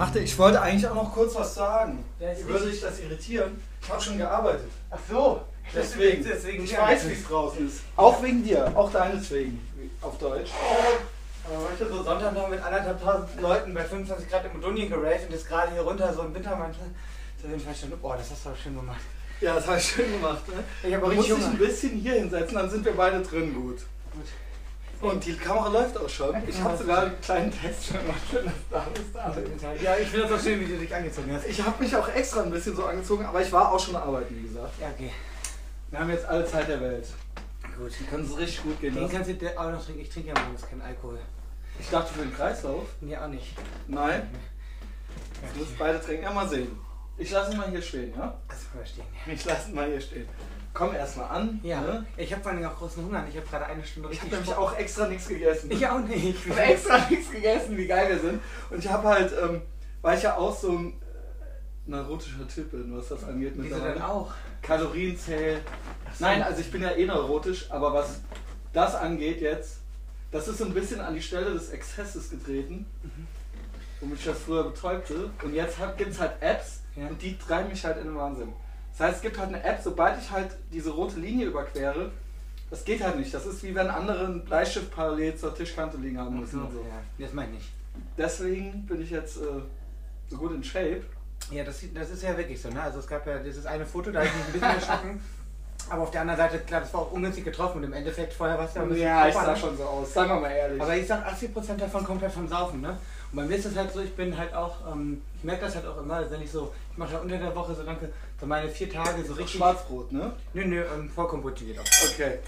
Machte, ich wollte eigentlich auch noch kurz was sagen. Ja, ist Würde dich das irritieren? Ich habe schon gearbeitet. Ach so. Deswegen. Deswegen ich weiß, wie es draußen ist. Auch wegen dir. Auch deinetwegen. Auf Deutsch. Aber heute so Sonntag noch mit anderthalb tausend Leuten bei 25 Grad im Donien geraved und ist gerade hier runter so ein Wintermantel. Auf jeden Fall schon, oh, das hast du aber schön gemacht. Ja, das habe ich schön gemacht. Ne? Ich habe richtig dich ein Hunger. bisschen hier hinsetzen, dann sind wir beide drin gut. Und die Kamera läuft auch schon. Ich habe sogar einen kleinen Test schon gemacht. Schön, dass du da. David. Ja, ich finde das auch schön, wie du dich angezogen hast. Ich habe mich auch extra ein bisschen so angezogen, aber ich war auch schon arbeiten, wie gesagt. Ja, okay. Wir haben jetzt alle Zeit der Welt. Gut. Die können es richtig gut gehen Den lassen. kannst du auch noch trinken. Ich trinke ja morgens keinen Alkohol. Ich dachte für den Kreislauf. Nee, auch nicht. Nein. Wir müssen beide trinken. Ja, mal sehen. Ich lasse ihn mal hier stehen, ja? Das verstehen. Ich lasse ihn mal hier stehen. Komm erstmal an. Ja, Ne? ich habe vor allem auch großen Hunger. Ich habe gerade eine Stunde Ich habe richtig nämlich auch extra nichts gegessen. Ich auch nicht. Ich habe extra nichts gegessen, wie geil wir sind. Und ich habe halt, ähm, weil ich ja auch so ein äh, neurotischer Typ bin, was das angeht. Wieso denn auch? Kalorienzähl. so. Nein, also ich bin ja eh neurotisch, aber was das angeht jetzt, das ist so ein bisschen an die Stelle des Exzesses getreten, womit ich das früher betäubte. Und jetzt gibt es halt Apps Ja. und die treiben mich halt in den Wahnsinn. Das heißt, es gibt halt eine App, sobald ich halt diese rote Linie überquere, das geht halt nicht. Das ist wie wenn andere einen Bleistift parallel zur Tischkante liegen haben müssen. und so. Ja, das meine ich nicht. Deswegen bin ich jetzt äh, so gut in Shape. Ja, das, das ist ja wirklich so. Ne? Also es gab ja dieses eine Foto, da habe ich mich ein bisschen erschrocken. Aber auf der anderen Seite, klar, das war auch ungünstig getroffen und im Endeffekt vorher war es ja ein bisschen Ja, ich sah ne? schon so aus. Sagen wir mal ehrlich. Aber ich sag, 80% davon kommt halt vom Saufen, ne? Und bei mir ist es halt so, ich bin halt auch, ähm, ich merke das halt auch immer, wenn ich so, ich mache ja unter der Woche so danke, so meine vier Tage so richtig. Schwarzbrot, ne? Nö, nö, ähm, Vollkombrot geht auch. Okay.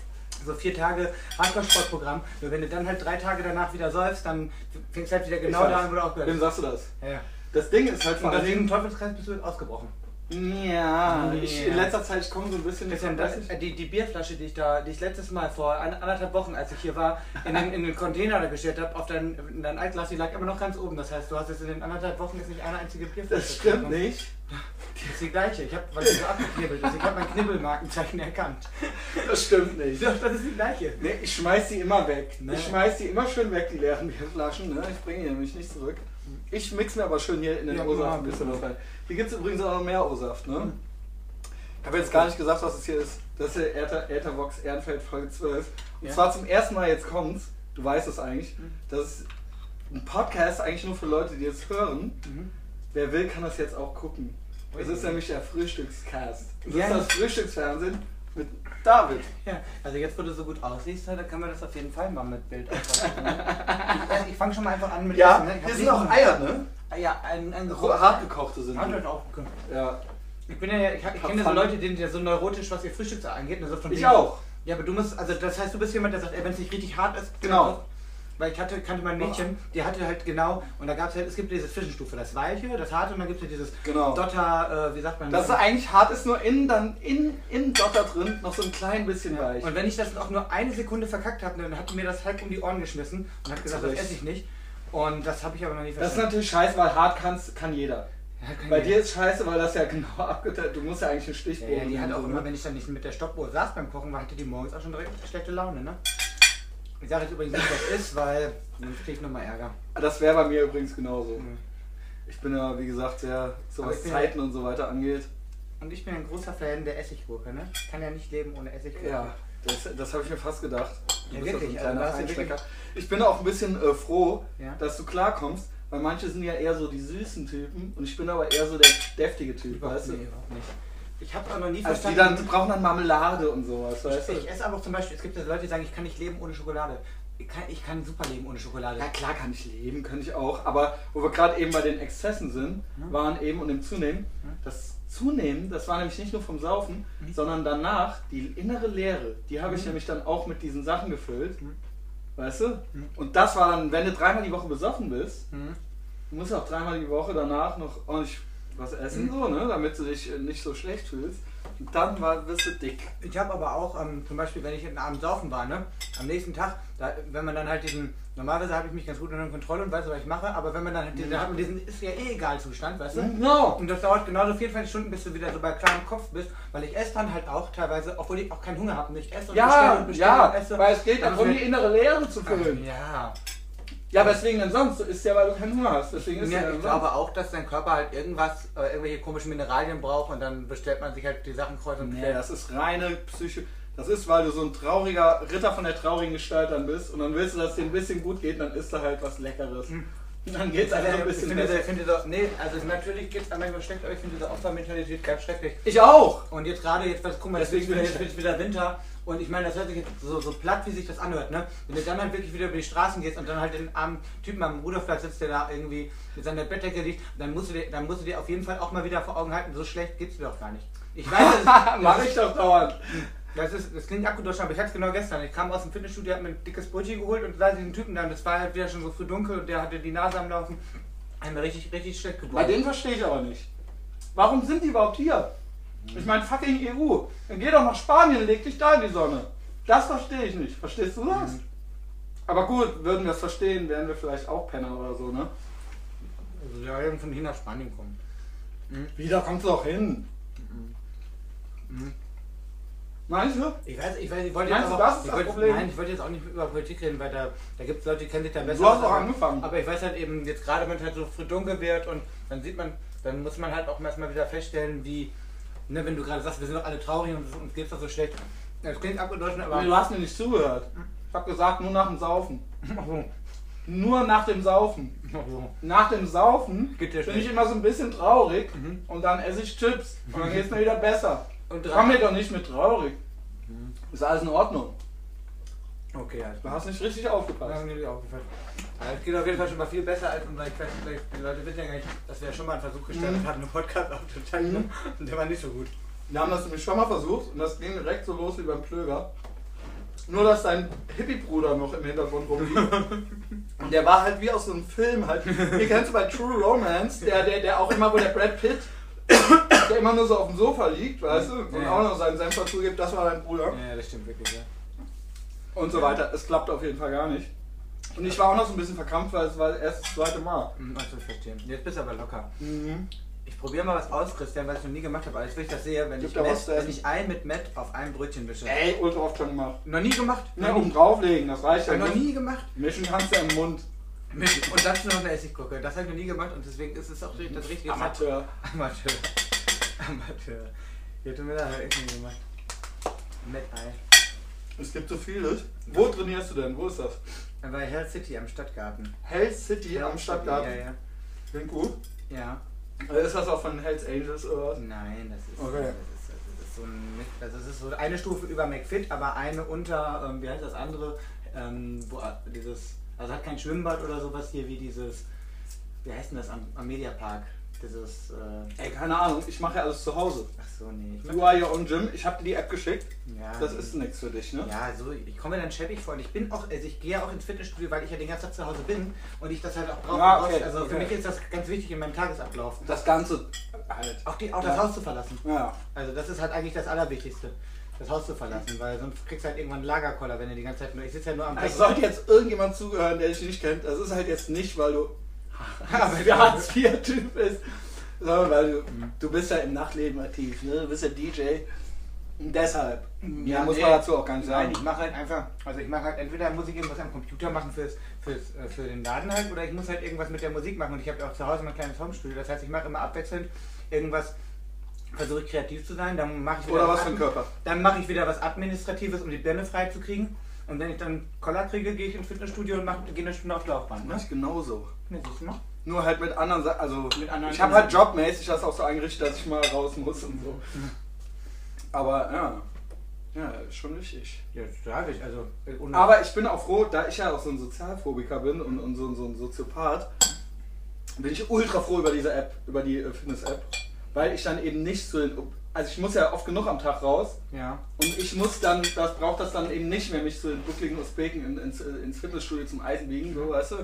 So vier Tage Hardcore-Sportprogramm. Nur wenn du dann halt drei Tage danach wieder säufst, dann fängst du halt wieder genau da an, wo du aufgehört Wem hast. sagst du das? Ja. Das Ding ist halt vor Und allen deswegen. Teufelskreis bist du ausgebrochen. Ja, ich, in letzter Zeit, ich komme so ein bisschen so das, äh, die, die Bierflasche, die ich da, die ich letztes Mal vor anderthalb Wochen, als ich hier war, in den, in den Container da gestellt habe, auf dein, in dein Altglas, die lag immer noch ganz oben. Das heißt, du hast jetzt in den anderthalb Wochen jetzt nicht eine einzige Bierflasche. Das stimmt nicht. Das ist die gleiche. Ich hab, weil die so abgeknibbelt ist. Ich habe mein Knibbelmarkenzeichen erkannt. Das stimmt nicht. Doch, das ist die gleiche. Nee, ich schmeiß die immer weg. Nee. Ich schmeiß die immer schön weg, die leeren Bierflaschen. Ne? Ich bringe die nämlich nicht zurück. Ich mix mir aber schön hier in den Ja, O-Saft genau. ein bisschen was rein. Hier gibt es übrigens auch noch mehr O-Saft. Ne? Ich habe jetzt gar nicht gesagt, was es hier ist. Das ist der Äther, Äthervox Ehrenfeld Folge 12. Und Ja. zwar zum ersten Mal jetzt kommt's. Du weißt es eigentlich. Mhm. Das ist ein Podcast eigentlich nur für Leute, die es hören. Mhm. Wer will, kann das jetzt auch gucken. Das ist nämlich der Frühstückscast. Das Ja. ist das Frühstücksfernsehen mit David. Ja, also jetzt, wo du so gut aussiehst, da kann man das auf jeden Fall mal mit Bild aufnehmen. ich ich fange schon mal einfach an mit Ja, Essen, ne? Hier sind auch Eier, ne? Ja, ein, ein Hart gekochte sind halt auch. Ja. Ich bin ja, ich, ich kenne ja so Leute, die sind ja so neurotisch, was ihr Frühstück angeht. ne, so von Ich auch. Ja, aber du musst, also das heißt, du bist jemand, der sagt, wenn es nicht richtig hart ist, Genau. Weil ich hatte, kannte mein Mädchen, die hatte halt genau, und da gab es halt, es gibt diese Zwischenstufe, das Weiche, das Harte und dann gibt es ja dieses Genau. Dotter, äh, wie sagt man Das ist eigentlich hart ist, nur innen dann in, in Dotter drin noch so ein klein bisschen ja. weich. Und wenn ich das auch nur eine Sekunde verkackt habe, dann hat die mir das halt um die Ohren geschmissen und hat gesagt, das Zurecht. esse ich nicht. Und das habe ich aber noch nie Das ist verstanden. natürlich scheiße, weil hart kannst, kann jeder. Ja, Bei dir ist scheiße, weil das ja genau abgeteilt Du musst ja eigentlich einen Stichbogen ja, die hat auch immer, ne? wenn ich dann nicht mit der Stoppuhr saß beim Kochen, war, hatte die morgens auch schon direkt schlechte Laune, ne? Ich sage jetzt übrigens nicht, was ist, weil sonst krieg ich nochmal Ärger. Das wäre bei mir übrigens genauso. Mhm. Ich bin ja, wie gesagt, sehr, so was Zeiten und so weiter angeht. Und ich bin ein großer Fan der Essiggurke, ne? Ich kann ja nicht leben ohne Essiggurke. Ja, das, das habe ich mir fast gedacht. Du Ja, bist wirklich, ein also kleiner da hast du Feinschmecker. Ich bin auch ein bisschen äh, froh, Ja. dass du klarkommst, weil manche sind ja eher so die süßen Typen und ich bin aber eher so der deftige Typ, weißt du? nee, überhaupt nicht. Ich habe auch noch nie Also die, verstanden. dann, die brauchen dann Marmelade und sowas, weißt du? ich, ich esse aber auch zum Beispiel, es gibt ja Leute, die sagen, ich kann nicht leben ohne Schokolade. Ich kann, ich kann super leben ohne Schokolade. Ja klar kann ich leben, könnte ich auch, aber wo wir gerade eben bei den Exzessen sind, Mhm. waren eben und im Zunehmen, Mhm. das Zunehmen, das war nämlich nicht nur vom Saufen, Mhm. sondern danach die innere Leere, die habe ich Mhm. nämlich dann auch mit diesen Sachen gefüllt, Mhm. weißt du? Mhm. Und das war dann, wenn du dreimal die Woche besoffen bist, du musst auch dreimal die Woche danach noch ordentlich was essen, Mhm. so, ne? damit du dich äh, nicht so schlecht fühlst. Und dann war, wirst du dick. Ich habe aber auch, ähm, zum Beispiel, wenn ich einen Abend saufen war, ne, am nächsten Tag, da, wenn man dann halt diesen, normalerweise habe ich mich ganz gut unter Kontrolle und weiß, was ich mache, aber wenn man dann halt diesen, Mhm. da hat man diesen, ist ja eh egal Zustand, weißt du? No! Und das dauert genauso 24 Stunden, bis du wieder so bei klarem Kopf bist, weil ich esse dann halt auch teilweise, obwohl ich auch keinen Hunger habe, und ich esse und bestelle Ja, und bestelle ja, und esse. weil es geht Dann darum, die innere Leere zu füllen. Ja. Ja, weswegen denn sonst? Du isst ja, weil du keinen Hunger hast. Deswegen ist Ja, ja, ich glaube auch, dass dein Körper halt irgendwas, äh, irgendwelche komischen Mineralien braucht und dann bestellt man sich halt die Sachen kreuz und Nee, quer. das ist reine Psyche. Das ist, weil du so ein trauriger Ritter von der traurigen Gestalt dann bist und dann willst du, dass es dir ein bisschen gut geht, dann isst du halt was Leckeres. Und dann geht es einfach ein ich bisschen finde, besser. ich finde so, nee, also natürlich geht es manchmal schlecht, aber ich finde diese Opfermentalität ganz schrecklich. Ich auch! Und jetzt gerade, jetzt, was, guck mal, jetzt Deswegen wird bin jetzt ich- wird's wieder Winter und ich meine, das hört sich jetzt so, so platt, wie sich das anhört, ne? Wenn du dann halt wirklich wieder über die Straßen gehst und dann halt den armen Typen am Ruderplatz sitzt, der da irgendwie mit seiner Bettdecke liegt, dann musst, du dir, dann musst du dir auf jeden Fall auch mal wieder vor Augen halten, so schlecht geht's dir doch gar nicht. Ich weiß, das, Mach ich doch dauernd. das, ist, das klingt abgeduscht, aber ich hatte es genau gestern. Ich kam aus dem Fitnessstudio, hab mir ein dickes Brötchen geholt und sah diesen Typen dann, das war halt wieder schon so früh dunkel und der hatte die Nase am Laufen. Mir richtig, richtig schlecht Bei geworden. denen verstehe ich aber nicht. Warum sind die überhaupt hier? Ich meine, fucking EU. Dann geh doch nach Spanien, leg dich da in die Sonne. Das verstehe ich nicht. Verstehst du das? Aber gut, würden wir es verstehen, wären wir vielleicht auch Penner oder so, ne? Also, ja, irgend von hier nach Spanien kommen. Wieder kommst du doch hin. Mhm. Meinst du? Ich weiß, ich weiß, ich wollte Meinst jetzt du, auch, das ist das Problem? Nein, ich wollte jetzt auch nicht über Politik reden, weil da, da gibt es Leute, die kennen sich da besser Du hast aber- angefangen. Aber ich weiß halt eben, jetzt gerade wenn es halt so früh dunkel wird und dann sieht man, dann muss man halt auch erstmal wieder feststellen, wie, ne, wenn du gerade sagst, wir sind doch alle traurig und uns geht's doch so schlecht. Das klingt abgedeutet, aber. Nee, du hast mir nicht zugehört. Ich hab gesagt, nur nach dem Saufen. Ach so, Nur nach dem Saufen. ach so. Nach dem Saufen bin schlecht. ich immer so ein bisschen traurig Mhm. und dann esse ich Chips und dann geht es mir wieder besser. Und Komm mir doch nicht mit traurig. Ist alles in Ordnung. Okay, alles Du hast nicht richtig Ja, aufgepasst. mir nicht aufgefallen. Ja, Es geht auf jeden Fall schon mal viel besser als unser Quest. Die Leute wissen ja gar nicht, dass wir ja schon mal einen Versuch gestartet Mhm. hatten, einen Podcast aufzuzeichnen. Und der war nicht so gut. Wir haben das nämlich schon mal versucht und das ging direkt so los wie beim Plöger. Nur, dass dein Hippie-Bruder noch im Hintergrund rumlief. Und der war halt wie aus so einem Film halt. Wie kennst du bei True Romance, der, der, der auch immer, wo der Brad Pitt, der immer nur so auf dem Sofa liegt, weißt du, und Ja. auch noch seinen Senf dazu gibt, das war dein Bruder. Ja, das stimmt wirklich, ja. Und so weiter. Es klappt auf jeden Fall gar nicht. Und ich war auch noch so ein bisschen verkrampft, weil es war erst das zweite Mal. Hm, Also, ich verstehe. Jetzt bist du aber locker. Mhm. Ich probiere mal was aus, Christian, weil ich noch nie gemacht habe. Als wenn ich das sehe, wenn Gibt ich, was zu wenn ich ein mit Met auf einem Brötchen wische. Ey, ultra oft schon gemacht. Noch nie gemacht? Ne, nie. drauflegen, das reicht ja noch nicht. nie gemacht. Mischen kannst du im Mund. Und dazu noch eine Essiggucke. Das habe ich noch nie gemacht und deswegen ist es auch das richtige Amateur. Amateur. Amateur. Ja, tut mir leid, hab ich nie gemacht. Met Ei. Es gibt so vieles. Wo trainierst du denn? Wo ist das? Bei Hell City am Stadtgarten. Hell City am Stadtgarten. Ja, ja. Klingt gut. Ja. Äh, Ist das auch von Hells Angels oder was? Nein, das ist, Okay. das ist, das ist so ein, also das ist so eine Stufe über McFit, aber eine unter, ähm, wie heißt das andere, ähm, wo äh, dieses, also hat kein Schwimmbad oder sowas hier wie dieses, wie heißt denn das am, am Mediapark? Dieses, äh, Ey, keine Ahnung, ich mache ja alles zu Hause. ach so, nee. Ich You are your own gym. Ich habe dir die App geschickt. ja, Das ist nichts für dich, ne? Ja, so, ich komme mir dann schäbig vor und ich bin auch, also ich gehe ja auch ins Fitnessstudio, weil ich ja den ganzen Tag zu Hause bin und ich das halt auch brauche. Ja, okay, also für okay. mich ist das ganz wichtig in meinem Tagesablauf. Das Ganze halt. Auch, die, auch das Ja. Haus zu verlassen. Ja. Also das ist halt eigentlich das Allerwichtigste. Das Haus zu verlassen, weil sonst kriegst du halt irgendwann einen Lagerkoller, wenn du die ganze Zeit nur. Ich sitze ja nur am Es sollte jetzt irgendjemand zugehören, der dich nicht kennt. Das ist halt jetzt nicht, weil du Aber der Hartz-IV-Typ bist, sondern weil du, du bist ja im Nachtleben aktiv, ne? Du bist ja DJ. Und deshalb. Ja, muss nee. man dazu auch gar nicht Nein, sagen. ich mache halt einfach, also ich mache halt entweder muss ich irgendwas am Computer machen fürs, fürs, äh, für den Laden halt oder ich muss halt irgendwas mit der Musik machen und ich habe ja auch zu Hause mein kleines Homestudio, das heißt ich mache immer abwechselnd irgendwas, versuche ich kreativ zu sein, dann mache ich wieder Oder was für ein Körper. Dann mache ich wieder was Administratives, um die Birne frei zu kriegen und wenn ich dann Koller kriege, gehe ich ins Fitnessstudio und mache, gehe eine Stunde auf Laufband. Ne? Mach ich genauso. Ne, siehst du mal? Nur halt mit anderen Sachen. Also, Mit anderen ich habe halt jobmäßig das auch so eingerichtet, dass ich mal raus muss und so. Aber ja. Ja, schon wichtig. Ja, habe ich, also äh, Aber ich bin auch froh, da ich ja auch so ein Sozialphobiker bin und, und so, so ein Soziopath, bin ich ultra froh über diese App, über die äh, Fitness-App. Weil ich dann eben nicht so den. Also ich muss ja oft genug am Tag raus ja. und ich muss dann, das braucht das dann eben nicht mehr, mich zu den buckligen Usbeken in, ins, ins Fitnessstudio zum Eisen biegen, so weißt du.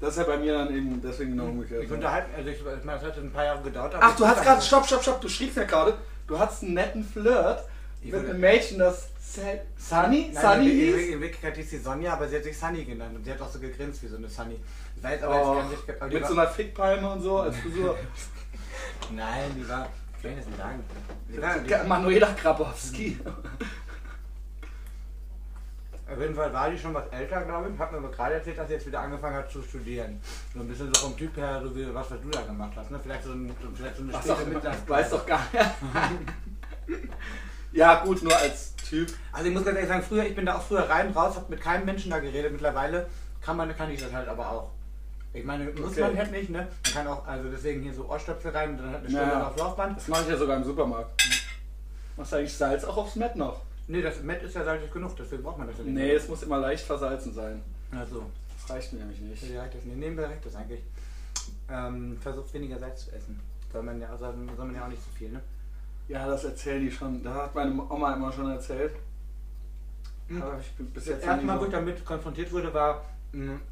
Das ist ja bei mir dann eben deswegen genau umgekehrt. Ich unterhalte, also ich, meine, das hat ein paar Jahre gedauert. Ach, du hast gerade, stopp, stopp, stopp, du schriebst mir gerade, du hattest einen netten Flirt Ich mit einem Mädchen, das Sunny, Nein, Sunny in, in, Wirklichkeit hieß sie Sonja, aber sie hat sich Sunny genannt und sie hat auch so gegrinst wie so eine Sunny. Ich weiß aber Oh, jetzt gar nicht. Aber mit so einer Fickpalme und so als Frisur. nein, die war. Die war, die, Manuela Grabowski. Auf jeden Fall war die schon was älter, glaube ich. Hat mir aber gerade erzählt, dass sie jetzt wieder angefangen hat zu studieren. So ein bisschen so vom Typ her, so wie was, was du da gemacht hast. Ne? Vielleicht, so ein, vielleicht so eine Was späte Mittags- weiß doch gar nicht. ja, gut, nur als Typ. Also ich muss ganz ehrlich sagen, früher, ich bin da auch früher rein, raus, hab mit keinem Menschen da geredet. Mittlerweile kann man, kann ich das halt aber auch. Ich meine, muss Okay. man halt nicht, ne? Man kann auch, also deswegen hier so Ohrstöpsel rein und dann hat eine. Stunde aufs Laufband. Das mache ich ja sogar im Supermarkt. Machst du eigentlich Salz auch aufs Met noch? Nee, das Met ist ja salzig genug, deswegen braucht man das ja nicht. Nee, es muss immer leicht versalzen sein. Also, Das reicht mir nämlich nicht. ja, das nee, nehmen wir recht, das eigentlich. Ähm, versucht weniger Salz zu essen. Soll man ja, soll, soll man ja auch nicht so viel, ne? Ja, das erzählen die schon. Da hat meine Oma immer schon erzählt. Mhm. Aber ich bin bis Das jetzt erste noch Mal, wo ich damit konfrontiert wurde, war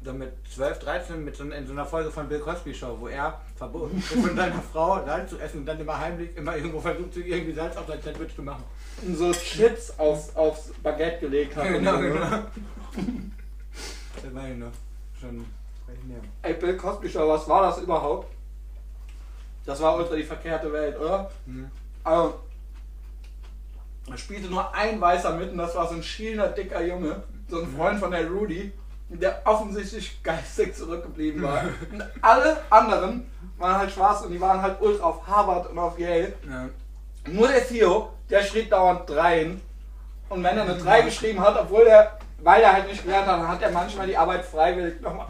so mit 12, 13 mit so, in so einer Folge von Bill Cosby Show, wo er verboten ist, von seiner Frau Salz zu essen und dann immer heimlich immer irgendwo versucht, sich irgendwie Salz auf sein Sandwich zu machen. so Chips aufs, aufs Baguette gelegt hat. und Genau, so, ne? genau. Das war ich noch. Schon. Ey, Bill Cosby Show, was war das überhaupt? Das war ultra die verkehrte Welt, oder? Mhm. Also, da spielte nur ein Weißer mit und das war so ein schielender, dicker Junge, so ein Freund von der Rudy, der offensichtlich geistig zurückgeblieben war. Und alle anderen waren halt schwarz und die waren halt ultra auf Harvard und auf Yale. Ja. Nur der Theo, der schrieb dauernd Dreien. Und wenn er eine 3 geschrieben hat, obwohl er, weil er halt nicht gelernt hat, hat er manchmal die Arbeit freiwillig nochmal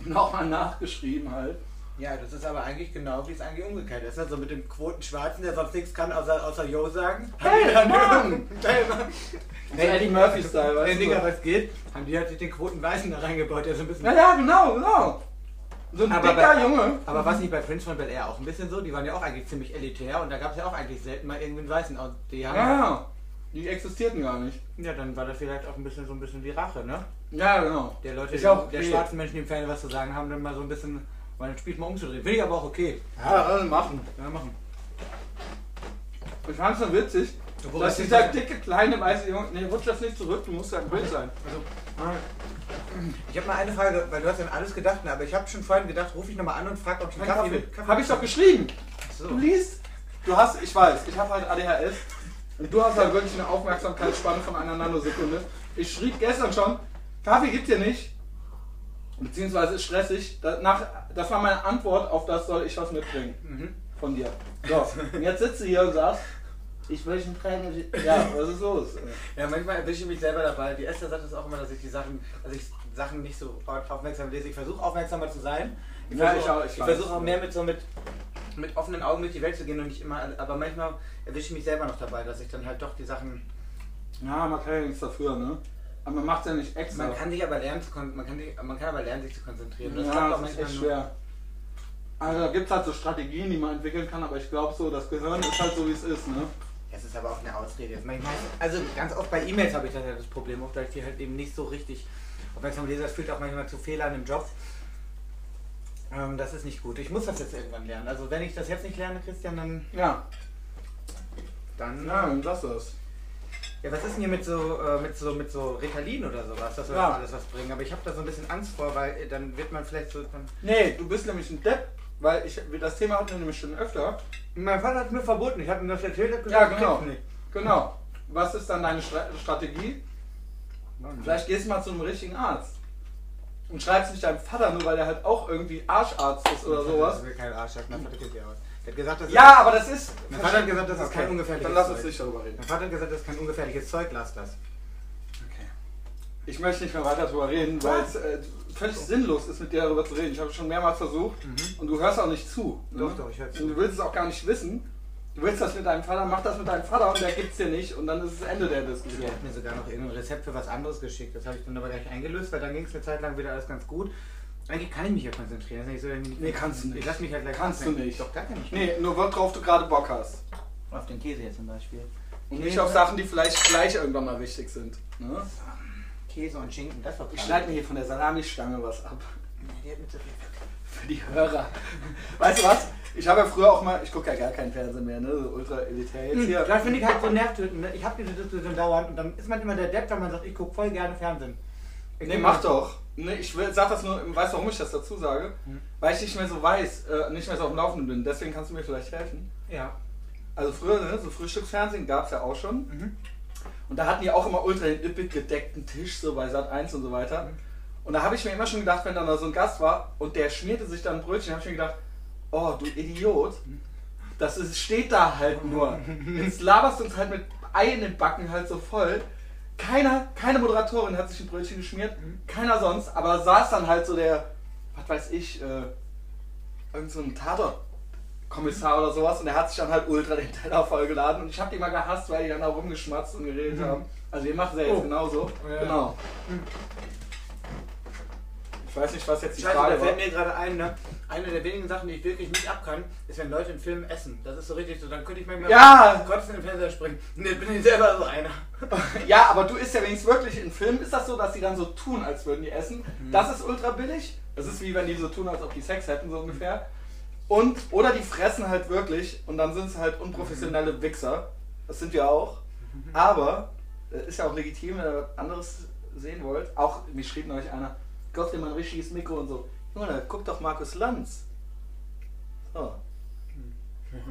noch mal nachgeschrieben halt. Ja, das ist aber eigentlich genau wie es eigentlich umgekehrt ist. Also mit dem Quoten-Schwarzen, der sonst nichts kann, außer, außer Yo sagen. Hey, Haben die Mann! Hey, Mann! Hey, Eddie Murphy-Style, weißt Hey, du? Digga, was geht? Haben die halt sich den Quoten-Weißen da reingebaut, der so ein bisschen. Ja, ja, genau, genau. So ein Aber dicker bei- Junge. Aber was nicht bei Prince von Bel Air auch ein bisschen so? Die waren ja auch eigentlich ziemlich elitär und da gab es ja auch eigentlich selten mal irgendwie einen Weißen. Und die haben Ja, die existierten gar nicht. ja, dann war das vielleicht auch ein bisschen so ein bisschen wie Rache, ne? Ja, genau. Der Leute, Ist die, auch der schwarzen Menschen, die im Fernsehen was zu sagen haben, dann mal so ein bisschen mal den Spiel mal umzudrehen. Finde ich aber auch okay. Ja, alle machen. Ja, machen. Ich fand's so witzig, Wo dass dieser das- dicke, kleine, weiße Junge. Nee, rutsch das nicht zurück, du musst ja ein Bild sein. Also, ich habe mal eine Frage, weil du hast ja an alles gedacht, ne? aber ich habe schon vorhin gedacht, rufe ich nochmal an und frage, ob ich einen Kaffee. Kaffee, Kaffee Hab ich doch geschrieben. So. Du liest. Du hast, ich weiß, ich habe halt ADHS. Und du hast halt wirklich eine Aufmerksamkeitsspanne von einer Nanosekunde. Ich schrieb gestern schon, Kaffee gibt's hier nicht. Beziehungsweise ist stressig. Danach, das war meine Antwort auf das soll ich was mitbringen. Mhm. Von dir. So, und jetzt sitzt du hier und sagst, ich will einen kleinen. Ja, was ist los? Ja, manchmal erwische ich mich selber dabei. Die Esther sagt es auch immer, dass ich die Sachen, dass ich Sachen nicht so aufmerksam lese. Ich versuche aufmerksamer zu sein. Ich Ja, versuche auch, versuche auch mehr mit so mit, mit offenen Augen durch die Welt zu gehen und nicht immer, aber manchmal erwische ich mich selber noch dabei, dass ich dann halt doch die Sachen. Ja, man kann ja nichts dafür, ne? Aber man macht ja nicht extra. Man kann sich aber lernen zu kon man kann, sich, man kann aber lernen, sich zu konzentrieren. Das ja, das ist echt schwer. Also da gibt es halt so Strategien, die man entwickeln kann, aber ich glaube so, das Gehirn ist halt so wie es ist, ne? Das ist aber auch eine Ausrede. Also ganz oft bei E-Mails habe ich das ja das Problem, oft, dass ich die halt eben nicht so richtig aufmerksam lese. Das führt auch manchmal zu Fehlern im Job. Ähm, das ist nicht gut. Ich muss das jetzt irgendwann lernen. Also wenn ich das jetzt nicht lerne, Christian, dann. Ja, dann ja, dann lass das. Ja, was ist denn hier mit so, äh, mit so, mit so Ritalin oder sowas? Das soll Ja. alles was bringen. Aber ich habe da so ein bisschen Angst vor, weil äh, dann wird man vielleicht so. Dann Nee, du bist nämlich ein Depp, weil ich, das Thema hatten wir nämlich schon öfter. mein Vater hat es mir verboten. Ich habe ihm das erzählt. hat Ja, genau. nicht. Genau. Was ist dann deine Stra Strategie? Mann. Vielleicht gehst du mal zu einem richtigen Arzt. Und schreibst nicht deinem Vater nur, weil der halt auch irgendwie Arscharzt ist oder sowas. ist kein Arsch. Mein Vater kennt ja aus. Der hat gesagt, das Ja, aber das ist. Mein Vater hat gesagt, das ist kein Okay, ungefährliches Dann lass uns Zeug. nicht darüber reden. Mein Vater hat gesagt, das ist kein ungefährliches Zeug, lass das. Okay. Ich möchte nicht mehr weiter darüber reden, weil es äh, völlig sinnlos ist, mit dir darüber zu reden. Ich habe es schon mehrmals versucht und du hörst auch nicht zu. Doch, ne? doch, ich höre zu. Und du willst es auch gar nicht wissen. Du willst das mit deinem Vater, mach das mit deinem Vater und der gibt's dir nicht und dann ist es Ende der Diskussion. hat mir sogar noch irgendein Rezept für was anderes geschickt. Das habe ich dann aber gleich eingelöst, weil dann ging es eine Zeit lang wieder alles ganz gut. Eigentlich kann ich mich ja konzentrieren. Nicht ich mich Nee, kannst du nicht. Ich lasse mich halt gleich Kannst du ablenken. nicht. Doch, kann ich. Nee, nur worauf du gerade Bock hast. Auf den Käse jetzt zum Beispiel. Und Käse, nicht auf Sachen, die vielleicht gleich irgendwann mal wichtig sind. Ne? Käse und Schinken, das war Ich schneide mir hier von der Salamistange was ab. Die hat mit so viel. Für die Hörer. Weißt du was? Ich habe ja früher auch mal, ich gucke ja gar keinen Fernsehen mehr, ne? So ultra elitär jetzt hier. Das finde ich halt so nervtötend. Ne? Ich habe diese Diskussion dauernd und dann ist man immer der Depp, wenn man sagt, ich gucke voll gerne Fernsehen. Ich Nee, mach doch. Nee, ich will, sag das nur, weißt du, warum ich das dazu sage? Hm. Weil ich nicht mehr so weiß, äh, nicht mehr so auf dem Laufenden bin. Deswegen kannst du mir vielleicht helfen. Ja. Also früher, ne, so Frühstücksfernsehen gab es ja auch schon. Mhm. Und da hatten die auch immer ultra den üppig gedeckten Tisch, so bei Sat 1 und so weiter. Und da habe ich mir immer schon gedacht, wenn dann da so ein Gast war und der schmierte sich dann ein Brötchen, habe ich mir gedacht, oh du Idiot, das ist, steht da halt nur. Jetzt laberst du uns halt mit Ei in den Backen halt so voll. Keiner, keine Moderatorin hat sich ein Brötchen geschmiert, keiner sonst, aber saß dann halt so der, was weiß ich, äh, irgend so ein Tatort-Kommissar oder sowas und der hat sich dann halt ultra den Teller vollgeladen und ich habe die mal gehasst, weil die dann da rumgeschmatzt und geredet haben. Also ihr macht es ja jetzt Oh. genauso. Ja. Genau. Ich weiß nicht, was jetzt die Scheiße, da Frage war. fällt mir gerade ein, ne? Eine der wenigen Sachen, die ich wirklich nicht abkann, ist, wenn Leute in Filmen essen. Das ist so richtig so, dann könnte ich mir mal Ja! kotzen in den Fernseher springen. Jetzt bin ich selber so einer. Ja, aber du isst ja wenigstens wirklich in Filmen, ist das so, dass die dann so tun, als würden die essen. Das ist ultra billig. Das ist wie wenn die so tun, als ob die Sex hätten, so ungefähr. Und, oder die fressen halt wirklich und dann sind es halt unprofessionelle Wichser. Das sind wir auch. Aber, äh, ist ja auch legitim, wenn ihr was anderes sehen wollt. Auch, mir schrieb neulich einer, kauf dir mal ein richtiges Mikro und so. Junge, guck doch Markus Lanz. So.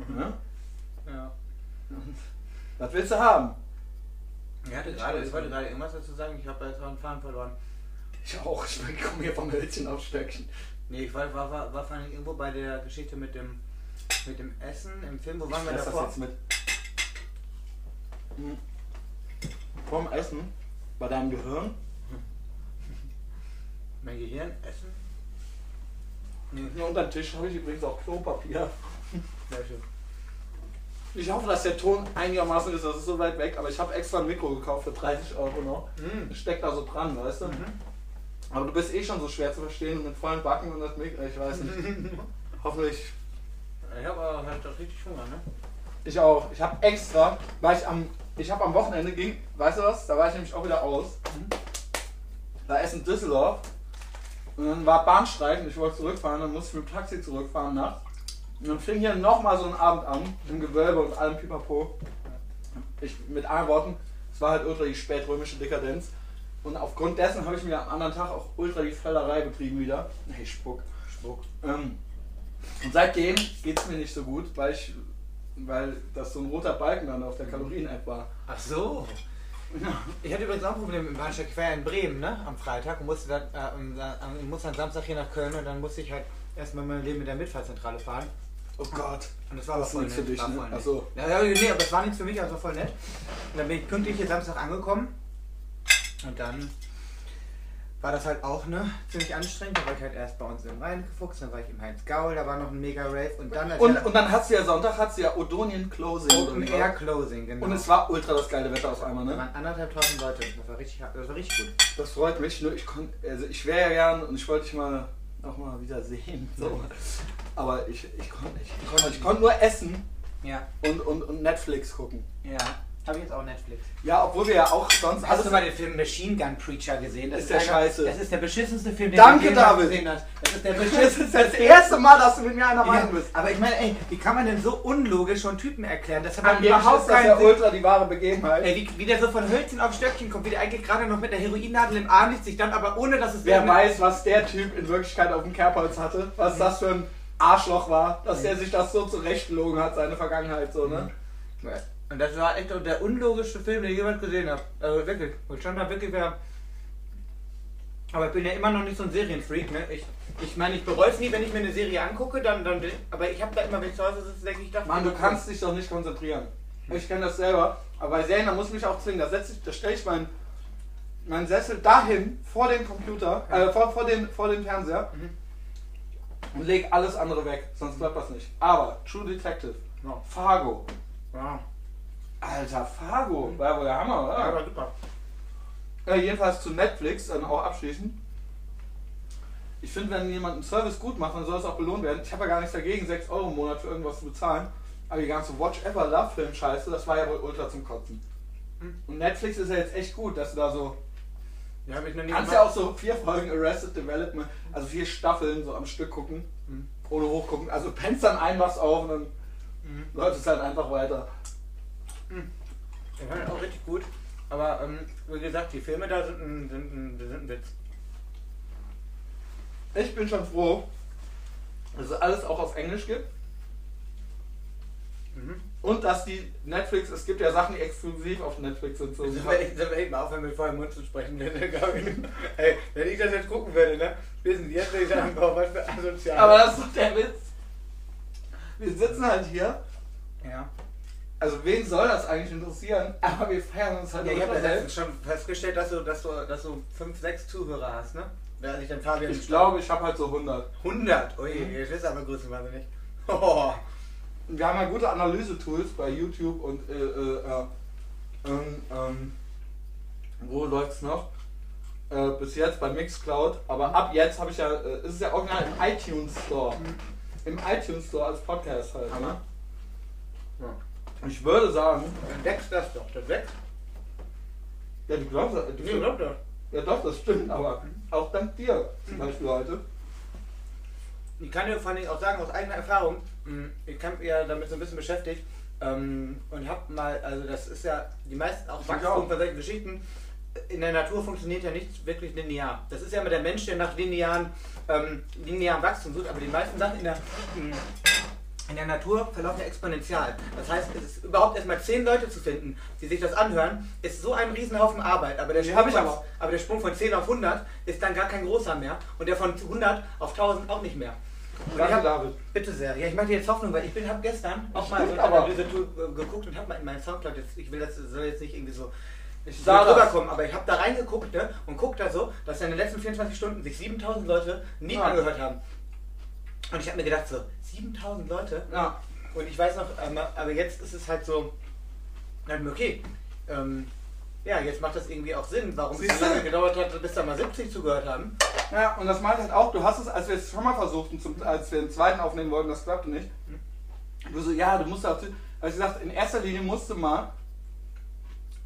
Ne? Ja. Und, was willst du haben? Ich hatte gerade, ich wollte gerade irgendwas dazu sagen, ich habe jetzt auch einen Faden verloren. Ich auch, ich komme hier vom Hölzchen auf Stöckchen. Nee, ich war, war, war, war vor allem irgendwo bei der Geschichte mit dem, mit dem Essen im Film. Wo waren wir Fress das davor? jetzt mit. Hm. Vorm Essen, bei deinem Gehirn. Mein Gehirn, Essen? Nee, Hier unter dem Tisch habe ich übrigens auch Klopapier. sehr schön. Ich hoffe, dass der Ton einigermaßen ist, das ist so weit weg, aber ich habe extra ein Mikro gekauft für 30 Euro noch. Mhm. Steckt da so dran, weißt du? Mhm. Aber du bist eh schon so schwer zu verstehen und mit vollen Backen und das Mikro, ich weiß nicht. Hoffentlich. Ich habe aber halt richtig Hunger, ne? Ich auch. Ich habe extra, weil ich am, ich habe am Wochenende ging, weißt du was? Da war ich nämlich auch wieder aus. Da ist in Düsseldorf. Und dann war Bahnstreik und ich wollte zurückfahren, dann musste ich mit dem Taxi zurückfahren nachts. Und dann fing hier nochmal so ein Abend an, im Gewölbe und allem Pipapo. Ich, mit anderen Worten, es war halt ultra die spätrömische Dekadenz. Und aufgrund dessen habe ich mir am anderen Tag auch ultra die Völlerei betrieben wieder. Nee, Spuck. Spuck. Ähm, und seitdem geht es mir nicht so gut, weil ich, weil das so ein roter Balken dann auf der Kalorien-App war. Ach so. Ich hatte übrigens auch ein Problem im Bahnsteig. Ich war ja in Bremen, ne? Am Freitag und musste dann, äh, musste dann Samstag hier nach Köln und dann musste ich halt erstmal mein Leben mit der Mitfahrzentrale fahren. Oh Gott. Und das war Das aber voll nichts für nett. dich, war ne? voll nett. Ach so. Ja, ja, nee, aber das war nichts für mich, also voll nett. Und dann bin ich pünktlich hier Samstag angekommen. Und dann war das halt auch ne, ziemlich anstrengend. Da war ich halt erst bei uns im Rhein gefuchst, dann war ich im Heinz Gaul, da war noch ein mega Rave und dann Und, und dann hat sie ja Sonntag, hat sie ja Odonien Closing. Open oder Air. Closing, genau. Und es war ultra das geile Wetter auf einmal, da ne? waren anderthalbtausend Leute. Das war richtig, das war richtig gut. Das freut mich. Nur ich konnte, also ich wäre ja gern und ich wollte dich mal auch mal wieder sehen. So. Aber ich, ich konnte nicht. Ich konnte, konnte nur essen Ja, und, und, und Netflix gucken. ja. Habe ich jetzt auch Netflix. Ja, obwohl wir ja auch sonst Hast du mal den Film Machine Gun Preacher gesehen? Das Ist der einer- scheiße. Das ist der beschissenste Film, den Danke, jemals David. gesehen hast. Das ist der Das beschissenste ist das erste Mal, dass du mit mir einer Ja, Meinung bist. aber ich meine, ey, wie kann man denn so unlogisch schon Typen erklären? Das hat Angeblich überhaupt ist das ja keinen Sinn. ultra die wahre Begebenheit. Ey, wie, wie der so von Hölzchen auf Stöckchen kommt, wie der eigentlich gerade noch mit der Heroinnadel im Arm liegt, sich dann aber ohne, dass es Wer weiß, was der Typ in Wirklichkeit auf dem Kerbholz hatte, was das für ein Arschloch war, dass der sich das so zurechtgelogen hat, seine Vergangenheit so, ne? Und das war echt der unlogischste Film, den ich jemals gesehen habe. Also wirklich. Und schon da wirklich wer. Aber ich bin ja immer noch nicht so ein Serienfreak, ne? Ich, ich meine, ich bereue es nie, wenn ich mir eine Serie angucke, dann, dann aber ich habe da immer, wenn ich zu Hause sitze, denke ich, das Mann, du kannst dich doch nicht konzentrieren. Ich kenne das selber, aber bei Serien, da muss ich mich auch zwingen. Da, ich- da stelle ich meinen meinen Sessel dahin, vor dem Computer, äh, vor, vor, den, vor den Fernseher Mhm. und leg alles andere weg, sonst klappt das nicht. Aber True Detective, Ja. Fargo, Ja, Alter, Fargo, war ja wohl der Hammer, oder? ja aber super. Äh, jedenfalls zu Netflix, dann auch abschließend. Ich finde, wenn jemand einen Service gut macht, dann soll es auch belohnt werden. Ich habe ja gar nichts dagegen, 6 Euro im Monat für irgendwas zu bezahlen. Aber die ganze Watch Ever Love Film Scheiße, das war ja wohl ultra zum Kotzen. Hm. Und Netflix ist ja jetzt echt gut, dass du da so. Ja, ich noch nie Kannst ja auch so vier Folgen Arrested Development, also vier Staffeln so am Stück gucken, Mhm. ohne hochgucken. Also pennst dann ein, machst auf und dann Mhm. läuft es halt einfach weiter. Ich fand das auch richtig gut. Aber ähm, wie gesagt, die Filme da sind ein, sind ein, sind ein Witz. Ich bin schon froh, dass es alles auch auf Englisch gibt. Mhm. Und dass die Netflix, es gibt ja Sachen, die exklusiv auf Netflix sind. So. Sollen wir echt, sollen wir echt mal aufhören, mit vollem Mund zu sprechen? Ne, Ey, wenn ich das jetzt gucken würde, ne? Wissen Sie, jetzt würde ich sagen, was für asozial. Aber das ist doch der Witz. Wir sitzen halt hier. Ja. Also wen soll das eigentlich interessieren? Aber wir feiern uns halt Ja, ich habe ja schon festgestellt, dass du, dass du, dass du fünf, sechs Zuhörer hast, ne? Wer sich dann Fabian Ich glaube, ich habe halt so 100. 100. Ui, jetzt ist aber größenwahnsinnig. Oh. Wir haben ja gute Analyse-Tools bei YouTube und äh, äh, äh, ähm, ähm, wo läuft's noch? Äh, bis jetzt bei Mixcloud, aber ab jetzt habe ich ja, äh, ist es ja original im iTunes Store. Im iTunes Store als Podcast halt. Ne? Hammer. Ja. Ich würde sagen, Dann wächst das doch. Das wächst. ja, du glaubst, du, Nee, ja doch, das stimmt, aber auch dank dir zum Beispiel heute. Ich kann dir vor Dingen auch sagen, aus eigener Erfahrung, mh, ich habe mich ja damit so ein bisschen beschäftigt ähm, und habe mal, also das ist ja, die meisten auch Wachstum von solchen Geschichten, in der Natur funktioniert ja nichts wirklich linear. Das ist ja immer der Mensch, der nach linearen, ähm, linearen Wachstum sucht, aber die meisten Sachen in der, mh, in der Natur verlaufen ja exponentiell. Das heißt, es ist überhaupt erstmal zehn Leute zu finden, die sich das anhören, ist so ein Riesenhaufen Arbeit. Aber der, Sprung von, aber. der Sprung von 10 auf 100 ist dann gar kein großer mehr und der von 100 auf 1000 auch nicht mehr. Danke, hab, David. bitte sehr. Ja, ich mache dir jetzt Hoffnung, weil ich bin, habe gestern auch mal so stimmt ein aber. Analyse-Tool äh, geguckt und habe mal in meinen Soundcloud jetzt, ich will das soll jetzt nicht irgendwie so ich soll rüberkommen, aber ich habe da reingeguckt ne, und guck da so, dass in den letzten 24 Stunden sich 7000 Leute nie Ja. angehört haben. Und ich habe mir gedacht so, 7000 Leute? Ja, Und ich weiß noch, ähm, aber jetzt ist es halt so, dann okay, ähm, ja, jetzt macht das irgendwie auch Sinn, warum es Siehst so du? lange gedauert hat, bis da mal 70 zugehört haben. Ja, und das meinte halt auch, du hast es, als wir es schon mal versuchten, zum, als wir den zweiten aufnehmen wollten, das klappte nicht. Du so, ja, du musst auch, also ich gesagt, in erster Linie musst du mal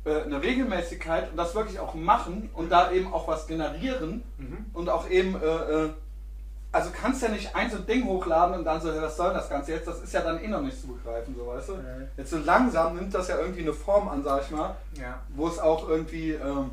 äh, eine Regelmäßigkeit und das wirklich auch machen und da eben auch was generieren Mhm. und auch eben, äh, äh, also kannst ja nicht ein so ein Ding hochladen und dann so, was soll das Ganze jetzt, das ist ja dann eh noch nicht zu begreifen, so weißt du. Mhm. Jetzt so langsam nimmt das ja irgendwie eine Form an, sag ich mal, Ja. wo es auch irgendwie, ähm,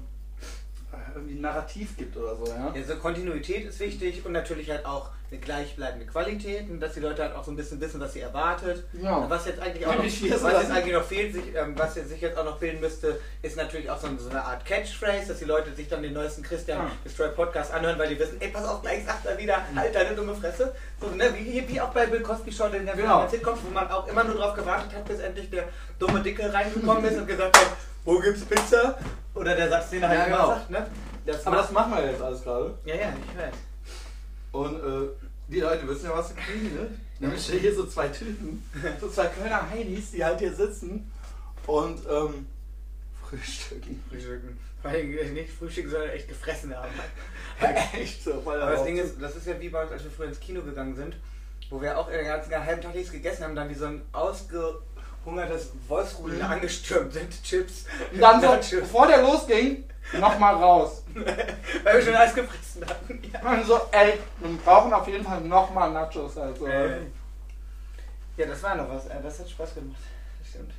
irgendwie ein Narrativ gibt oder so, ja. Also Kontinuität ist wichtig und natürlich halt auch eine gleichbleibende Qualität und dass die Leute halt auch so ein bisschen wissen, was sie erwartet. Ja. Was jetzt eigentlich auch noch, was jetzt eigentlich noch fehlt, sich, ähm, was jetzt sich jetzt auch noch bilden müsste, ist natürlich auch so, eine Art Catchphrase, dass die Leute sich dann den neuesten Christian Ja. Destroy Podcast anhören, weil die wissen, ey, pass auf, gleich sagt er wieder, halt deine dumme Fresse. So, ne, wie, wie auch bei Bill Cosby Show, den der Genau. Sitcoms, wo man auch immer nur drauf gewartet hat, bis endlich der dumme Dicke reingekommen ist und gesagt hat, wo gibt's Pizza? Oder der Satz, den er halt Ja, immer genau. sagt, ne? Das Aber das machen wir jetzt alles gerade. ja, ja, ich weiß. Und äh, die Leute wissen ja, was sie kriegen, ne? Nämlich hier so zwei Typen, so zwei Kölner Heinis, die halt hier sitzen und ähm, frühstücken. Frühstücken. Allem nicht frühstücken, sondern echt gefressen haben. Echt so, voll Aber das Ding ist, das ist ja wie bei uns, als wir früher ins Kino gegangen sind, wo wir auch den ganzen halben Tag nichts gegessen haben, dann wie so ein ausgehungertes Wolfsrudel angestürmt sind, Chips. Und dann so, Nachos, bevor der losging, nochmal raus. weil wir schon alles gefressen hatten. Ja. Und so, ey, wir brauchen auf jeden Fall nochmal Nachos. Also. ja, das war noch was. äh, Das hat Spaß gemacht. Das stimmt.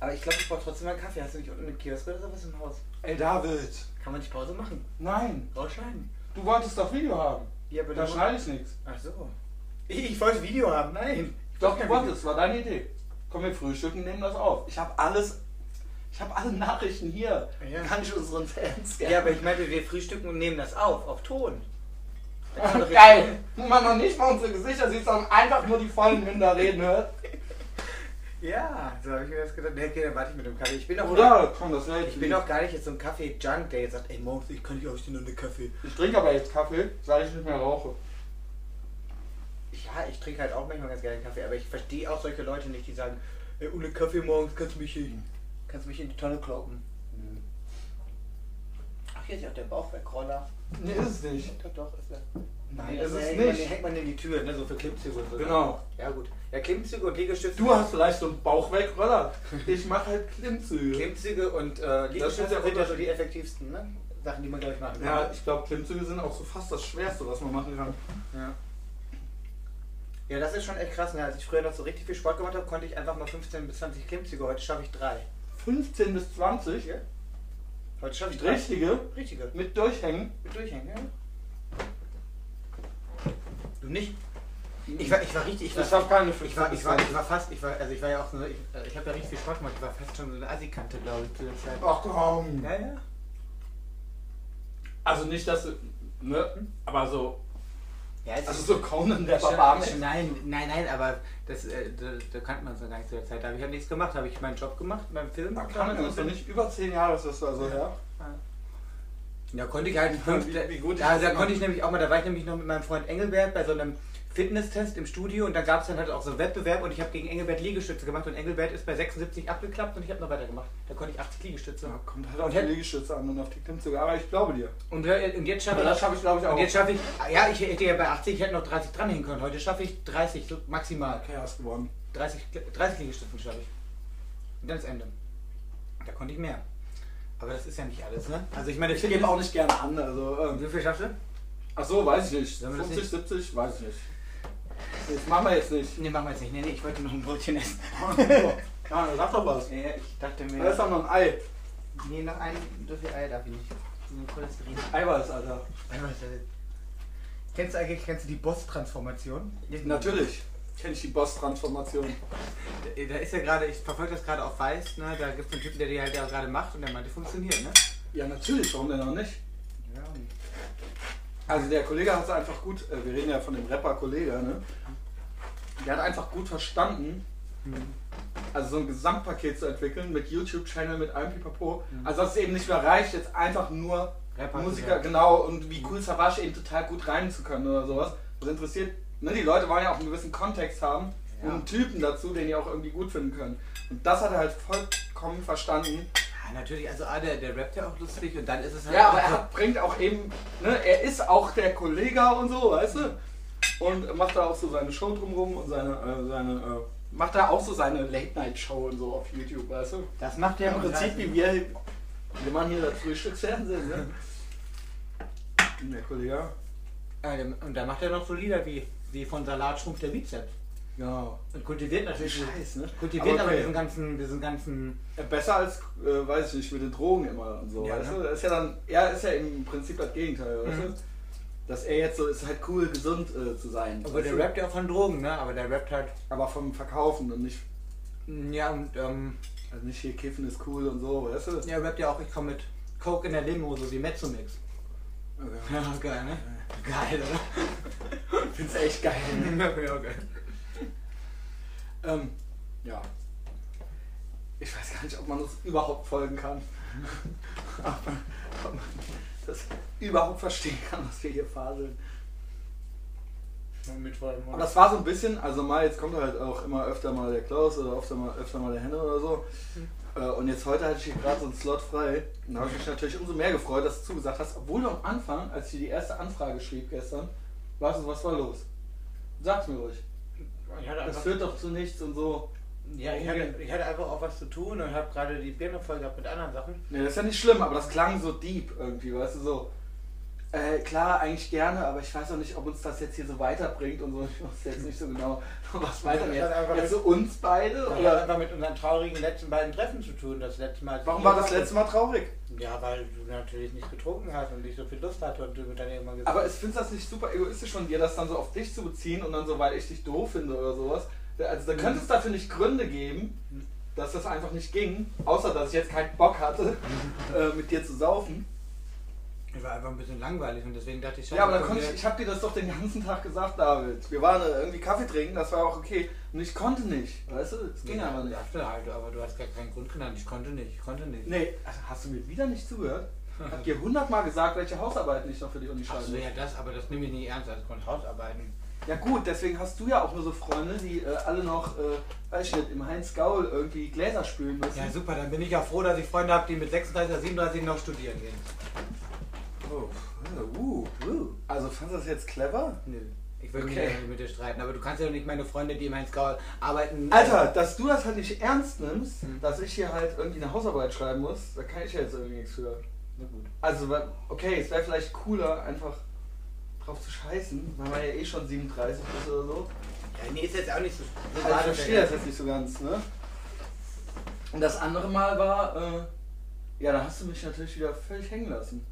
Aber ich glaube, ich brauche trotzdem mal einen Kaffee. Hast du nicht unten einen Kiosk oder sowas im Haus? Ey, David, Kann man nicht Pause machen? nein, Wahrscheinlich. du wolltest doch Video haben. Ja, aber Da schneide ich nichts. Ach so. Ich, ich wollte Video haben, nein. Doch, du wolltest, war deine Idee. Komm, wir frühstücken, nehmen das auf. Ich habe alles, ich habe alle Nachrichten hier. Ja. Kann ich unseren Fans Ja, aber ich meinte, wir frühstücken und nehmen das auf, auf Ton. Geil! Wo man noch nicht mal unsere Gesichter sieht, sondern einfach nur die vollen Münder reden hört. Ja, so habe ich mir das gedacht. Nee, okay, dann warte ich mit dem Kaffee. Ich bin auch, Oder? Komm, das ich bin auch gar nicht jetzt so ein Kaffee-Junk, der jetzt sagt, ey, morgens, ich kann nicht aufstehen und einen Kaffee. Ich trinke aber jetzt Kaffee, seit ich nicht mehr rauche. Ja, ich trinke halt auch manchmal ganz gerne Kaffee, aber ich verstehe auch solche Leute nicht, die sagen, ey, ohne Kaffee morgens kannst du mich, in, kannst du mich in die Tonne kloppen. Ach, hier ist ja auch der Bauchwerkroller. Nee, ist es nicht. Doch, doch, ist er. Nein, das ist man, nicht. den hängt man in die Tür, ne, so für Klimmzüge und so. Genau. Ja, gut. Ja, Klimmzüge und Liegestütze. Du hast vielleicht so einen Bauchwegroller. Ich mache halt Klimmzüge. Klimmzüge und äh, Liegestütze ist ja sind ja so die effektivsten ne? Sachen, die man, glaube ich, machen kann. Ja, ich glaube, Klimmzüge sind auch so fast das Schwerste, was man machen kann. Ja. Ja, das ist schon echt krass. Ne? Als ich früher noch so richtig viel Sport gemacht habe, konnte ich einfach mal 15 bis 20 Klimmzüge. Heute schaffe ich drei. 15 bis 20, Ja? Heute schaffe ich drei. richtige, Richtige. mit Durchhängen. Mit Durchhängen, ja. Du nicht? Ich war, ich war richtig, ich war, Ich hab keine ich war, ich war, ich war fast, ich war, also ich war ja auch so, ich, ich habe ja richtig viel Spaß gemacht, ich war fast schon so eine Assi-Kante, glaube ich, zu der Zeit. Ach komm. Ja, ja. Also nicht, dass du. Ne? Aber so. Ja, Also so Conan der schon, Barbar. schon, nein, nein, nein, aber das, äh, da, da kannte man es noch gar nicht zu der Zeit. Da habe ich halt nichts gemacht, da habe ich meinen Job gemacht beim Film. Da kann man das doch nicht über zehn Jahre ist das also her. Da konnte ich halt fünf, Wie- wie gut ich da, da konnte ich nämlich auch mal, da war ich nämlich noch mit meinem Freund Engelbert bei so einem Fitnesstest im Studio und da gab es dann halt auch so einen Wettbewerb und ich habe gegen Engelbert Liegestütze gemacht und Engelbert ist bei 76 abgeklappt und ich habe noch weitergemacht. Da konnte ich 80 Liegestütze. Ja, kommt halt auf Und die Liegestütze an und auf die Klimmzüge. Aber ich glaube dir. Und, und jetzt schaffe Aber das ich, schaffe ich, glaube ich, auch. und jetzt schaffe ich, ja, ich hätte ja bei 80, ich hätte noch 30 dranhängen können. Heute schaffe ich 30, so maximal. Okay, hast gewonnen. 30, 30 Liegestützen schaffe ich. Und dann ist Ende. Da konnte ich mehr. Aber das ist ja nicht alles, ne? Also ich meine, Ich gebe auch nicht gerne an. Also, ähm, Wie viel schaffst du? ach so, weiß ich nicht. Sollen wir das 50, 70, weiß ich nicht. Das machen wir jetzt nicht. Ne, machen wir jetzt nicht. Nee, nee, ich wollte noch ein Brötchen essen. Ja, sag doch was. Ja, ich dachte Da ist mir. doch noch ein Ei. Nee, noch ein, so viel Eier darf ich nicht. Cholesterin. Eiweiß, Alter. Eiweiß, äh, Kennst du eigentlich kennst du die Boss-Transformation? Natürlich. Kenne ich die Boss-Transformation. Da, da ist ja gerade, ich verfolge das gerade auf Weiß, ne? Da gibt es einen Typen, der die halt ja gerade macht und der meinte, funktioniert, ne? Ja, natürlich. Warum denn auch nicht? Ja, Also der Kollege hat es einfach gut, äh, wir reden ja von dem Rapper-Kollege, ne? Der hat einfach gut verstanden, also so ein Gesamtpaket zu entwickeln mit YouTube-Channel, mit allem Pipapo. Mhm. Also dass es eben nicht mehr reicht, jetzt einfach nur Rapper Musiker, genau, und wie cool Savage eben total gut rein zu können oder sowas. Das interessiert, ne? Die Leute wollen ja auch einen gewissen Kontext haben Ja. und einen Typen dazu, den die auch irgendwie gut finden können. Und das hat er halt vollkommen verstanden. Ja, natürlich, also ah, der, der rappt ja auch lustig und dann ist es halt. Ja, aber er hat, bringt auch eben, ne, er ist auch der Kollege und so, weißt du? Und macht da auch so seine Show drumrum und seine, äh, seine, äh, macht da auch so seine Late-Night-Show und so auf YouTube, weißt du? Das macht Ja, der Im Prinzip wie wir, wir machen hier das Frühstücksfernsehen, ne? Der Kollege, Ja, der- Und da macht er noch so Lieder wie, wie von Salat schrumpft der Bizeps. genau. Und kultiviert natürlich. Scheiß, ne? Kultiviert aber, okay. diesen ganzen, diesen ganzen. Ja, Besser als, äh, weiß ich nicht, mit den Drogen immer und so, Ja, weißt ne? du? Das ist ja dann, er ist ja im Prinzip das Gegenteil, weißt Mhm. du? Dass er jetzt so, ist halt cool, gesund äh, zu sein. Aber der du? rappt ja auch von Drogen, ne? Aber der rappt halt. Aber vom Verkaufen und nicht, Ja, und ähm, also nicht hier kiffen ist cool und so, weißt du? er rappt ja auch, ich komme mit Coke in der Limo, so wie Mezzomix. Okay. Ja, geil, ne? Geil, oder? Ich find's echt geil. ja, geil. ähm, ja. Ich weiß gar nicht, ob man das überhaupt folgen kann. ob, man, ob man das überhaupt verstehen kann, was wir hier faseln. Aber das war so ein bisschen, also mal, jetzt kommt halt auch immer öfter mal der Klaus oder öfter mal, öfter mal der Henne oder so. Äh, Und jetzt heute hatte ich hier gerade so einen Slot frei. Und da habe ich mich natürlich umso mehr gefreut, dass du zugesagt hast, obwohl du am Anfang, als ich dir die erste Anfrage schrieb gestern, warst du, was war los? Sag's mir ruhig. Das führt doch zu nichts und so. ja, ich hatte, ich hatte einfach auch was zu tun und habe gerade die Birne voll gehabt mit anderen Sachen. Ne, das ist ja nicht schlimm, aber das klang so deep irgendwie, weißt du, so. Äh, klar, eigentlich gerne, aber ich weiß auch nicht, ob uns das jetzt hier so weiterbringt und so. Ich weiß jetzt nicht so genau, was weiter jetzt. hat einfach Jetzt so uns beide? Das hat Oder? einfach mit unseren traurigen letzten beiden Treffen zu tun. Das letzte Mal. Warum war das letzte Mal traurig? Ja, weil du natürlich nicht getrunken hast und nicht so viel Lust hatte und du dann irgendwann gesagt Aber ich finde das nicht super egoistisch von dir, das dann so auf dich zu beziehen und dann so, weil ich dich doof finde oder sowas. Also da könnte es dafür nicht Gründe geben, dass das einfach nicht ging, außer dass ich jetzt keinen Bock hatte, äh, mit dir zu saufen. Ich war einfach ein bisschen langweilig und deswegen dachte ich schon. Ja, aber dann komm, konnte ich, ich habe dir das doch den ganzen Tag gesagt, David. Wir waren äh, irgendwie Kaffee trinken, das war auch okay. Und ich konnte nicht, weißt du? Es ging aber nicht. dachte halt, aber du hast gar keinen Grund genannt. Ich konnte nicht, ich konnte nicht. Nee, also hast du mir wieder nicht zugehört? Ich hab dir hundertmal gesagt, welche Hausarbeiten ich noch für die Uni Ach so, muss. ja, das, aber das nehme ich nicht ernst als Grund Hausarbeiten. Ja gut, deswegen hast du ja auch nur so Freunde, die äh, alle noch, äh, weiß ich nicht, im Heinz Gaul irgendwie Gläser spülen müssen. Ja, super, dann bin ich ja froh, dass ich Freunde habe, die mit 36 oder 37 noch studieren gehen. Oh, uh, uh. Also fandest du das jetzt clever? Nö. Ich will Okay. mich nicht mit dir streiten, aber du kannst ja doch nicht meine Freunde, die im Heinz-Gaul arbeiten. Alter, dass du das halt nicht ernst nimmst, Hm. dass ich hier halt irgendwie eine Hausarbeit schreiben muss, da kann ich ja jetzt irgendwie nichts für. Na gut. Also, okay, es wäre vielleicht cooler, einfach drauf zu scheißen, weil man ja eh schon 37 ist oder so. Ja, nee, ist jetzt auch nicht so. so Also ich das verstehe das jetzt nicht so ganz, ne? Und das andere Mal war, äh, ja, da hast du mich natürlich wieder völlig hängen lassen.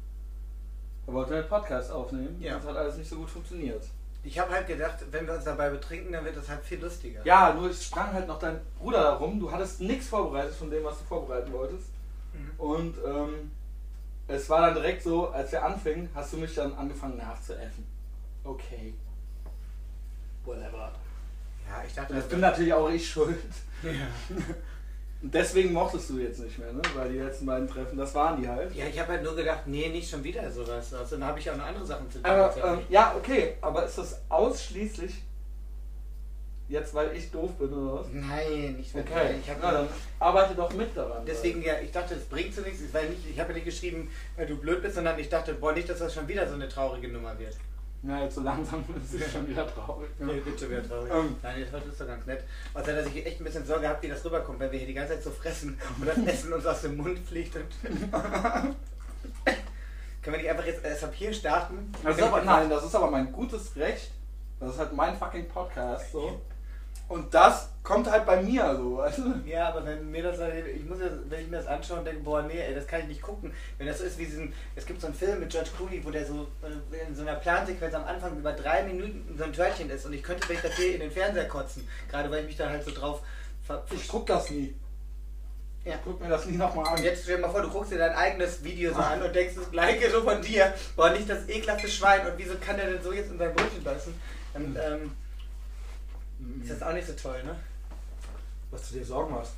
Da wollte einen Podcast aufnehmen, Ja. das hat alles nicht so gut funktioniert. Ich habe halt gedacht, wenn wir uns dabei betrinken, dann wird das halt viel lustiger. Ja, nur es sprang halt noch dein Bruder darum. Du hattest nichts vorbereitet von dem, was du vorbereiten wolltest. Mhm. Und ähm, es war dann direkt so, als wir anfingen, hast du mich dann angefangen nachzuäffen. Okay. Whatever. Ja, ich dachte, jetzt bin natürlich auch ich schuld. ja. Und deswegen mochtest du jetzt nicht mehr, ne? Weil die letzten beiden Treffen, das waren die halt. ja, ich habe halt nur gedacht, nee, nicht schon wieder sowas. Also dann habe ich auch noch andere Sachen zu tun. Aber ähm, ja, okay, aber ist das ausschließlich jetzt, weil ich doof bin oder was? Nein, nicht wirklich. Okay, Ich na, dann arbeite doch mit daran. Deswegen, ja, ich dachte, es bringt zu nichts, weil nicht, ich habe ja nicht geschrieben, weil du blöd bist, sondern ich dachte, boah, nicht, dass das schon wieder so eine traurige Nummer wird. Na, jetzt so langsam ist es schon wieder traurig. Nee, wird schon wieder traurig. Ähm. Nein, jetzt heute ist doch ganz nett. Außer, dass ich echt ein bisschen Sorge habe, wie das rüberkommt, wenn wir hier die ganze Zeit so fressen und das Essen uns aus dem Mund fliegt. Können wir nicht einfach jetzt erst ab hier starten? Das ist aber, nein, das ist aber mein gutes Recht. Das ist halt mein fucking Podcast so. Und das kommt halt bei mir so, weißt du? Ja, aber wenn mir das, ich muss ja, wenn ich mir das anschaue und denke, boah, nee, ey, das kann ich nicht gucken. Wenn das so ist wie diesen, es gibt so einen Film mit George Clooney, wo der so äh, in so einer Plansequenz am Anfang über drei Minuten so ein Törtchen ist und ich könnte, wenn ich das sehe, in den Fernseher kotzen. Gerade weil ich mich da halt so drauf ver Ich guck das nie. Ja. Ich guck mir das nie nochmal an. Und jetzt stell dir mal vor, du guckst dir dein eigenes Video so an und denkst das gleiche so von dir. Boah, nicht das ekelhafte Schwein und wieso kann der denn so jetzt in sein Brötchen beißen? Dann ähm, ist das auch nicht so toll, ne? was du dir Sorgen machst.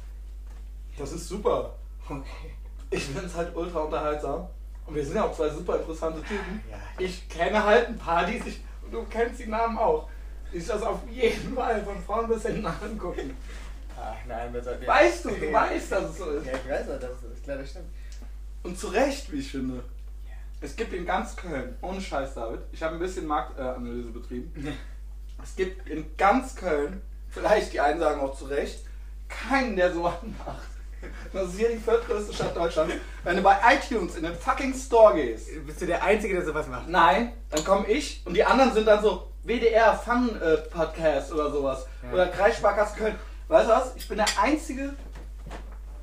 Das ist super. Okay. Ich finde es halt ultra unterhaltsam. Und wir sind ja auch zwei super interessante Typen. Ja. Ich kenne halt ein paar, die sich, und du kennst die Namen auch, sich das auf jeden Fall von vorn bis hinten angucken. Ach nein, wir sollten Weißt du, du weißt, dass es so ist. Ja, ich weiß auch, das ist klar, das stimmt. Und zu Recht, wie ich finde. Es gibt in ganz Köln, ohne Scheiß, David, ich habe ein bisschen Marktanalyse betrieben. Es gibt in ganz Köln, vielleicht die einen sagen auch zu Recht, keinen, der so was macht. Das ist hier die viertgrößte Stadt Deutschlands. Wenn du bei iTunes in den fucking Store gehst, Bist du der Einzige, der sowas macht? nein, dann komme ich und die anderen sind dann so WDR Fun äh, Podcast oder sowas. Ja. Oder Kreissparkasse Köln. Weißt du was? Ich bin der einzige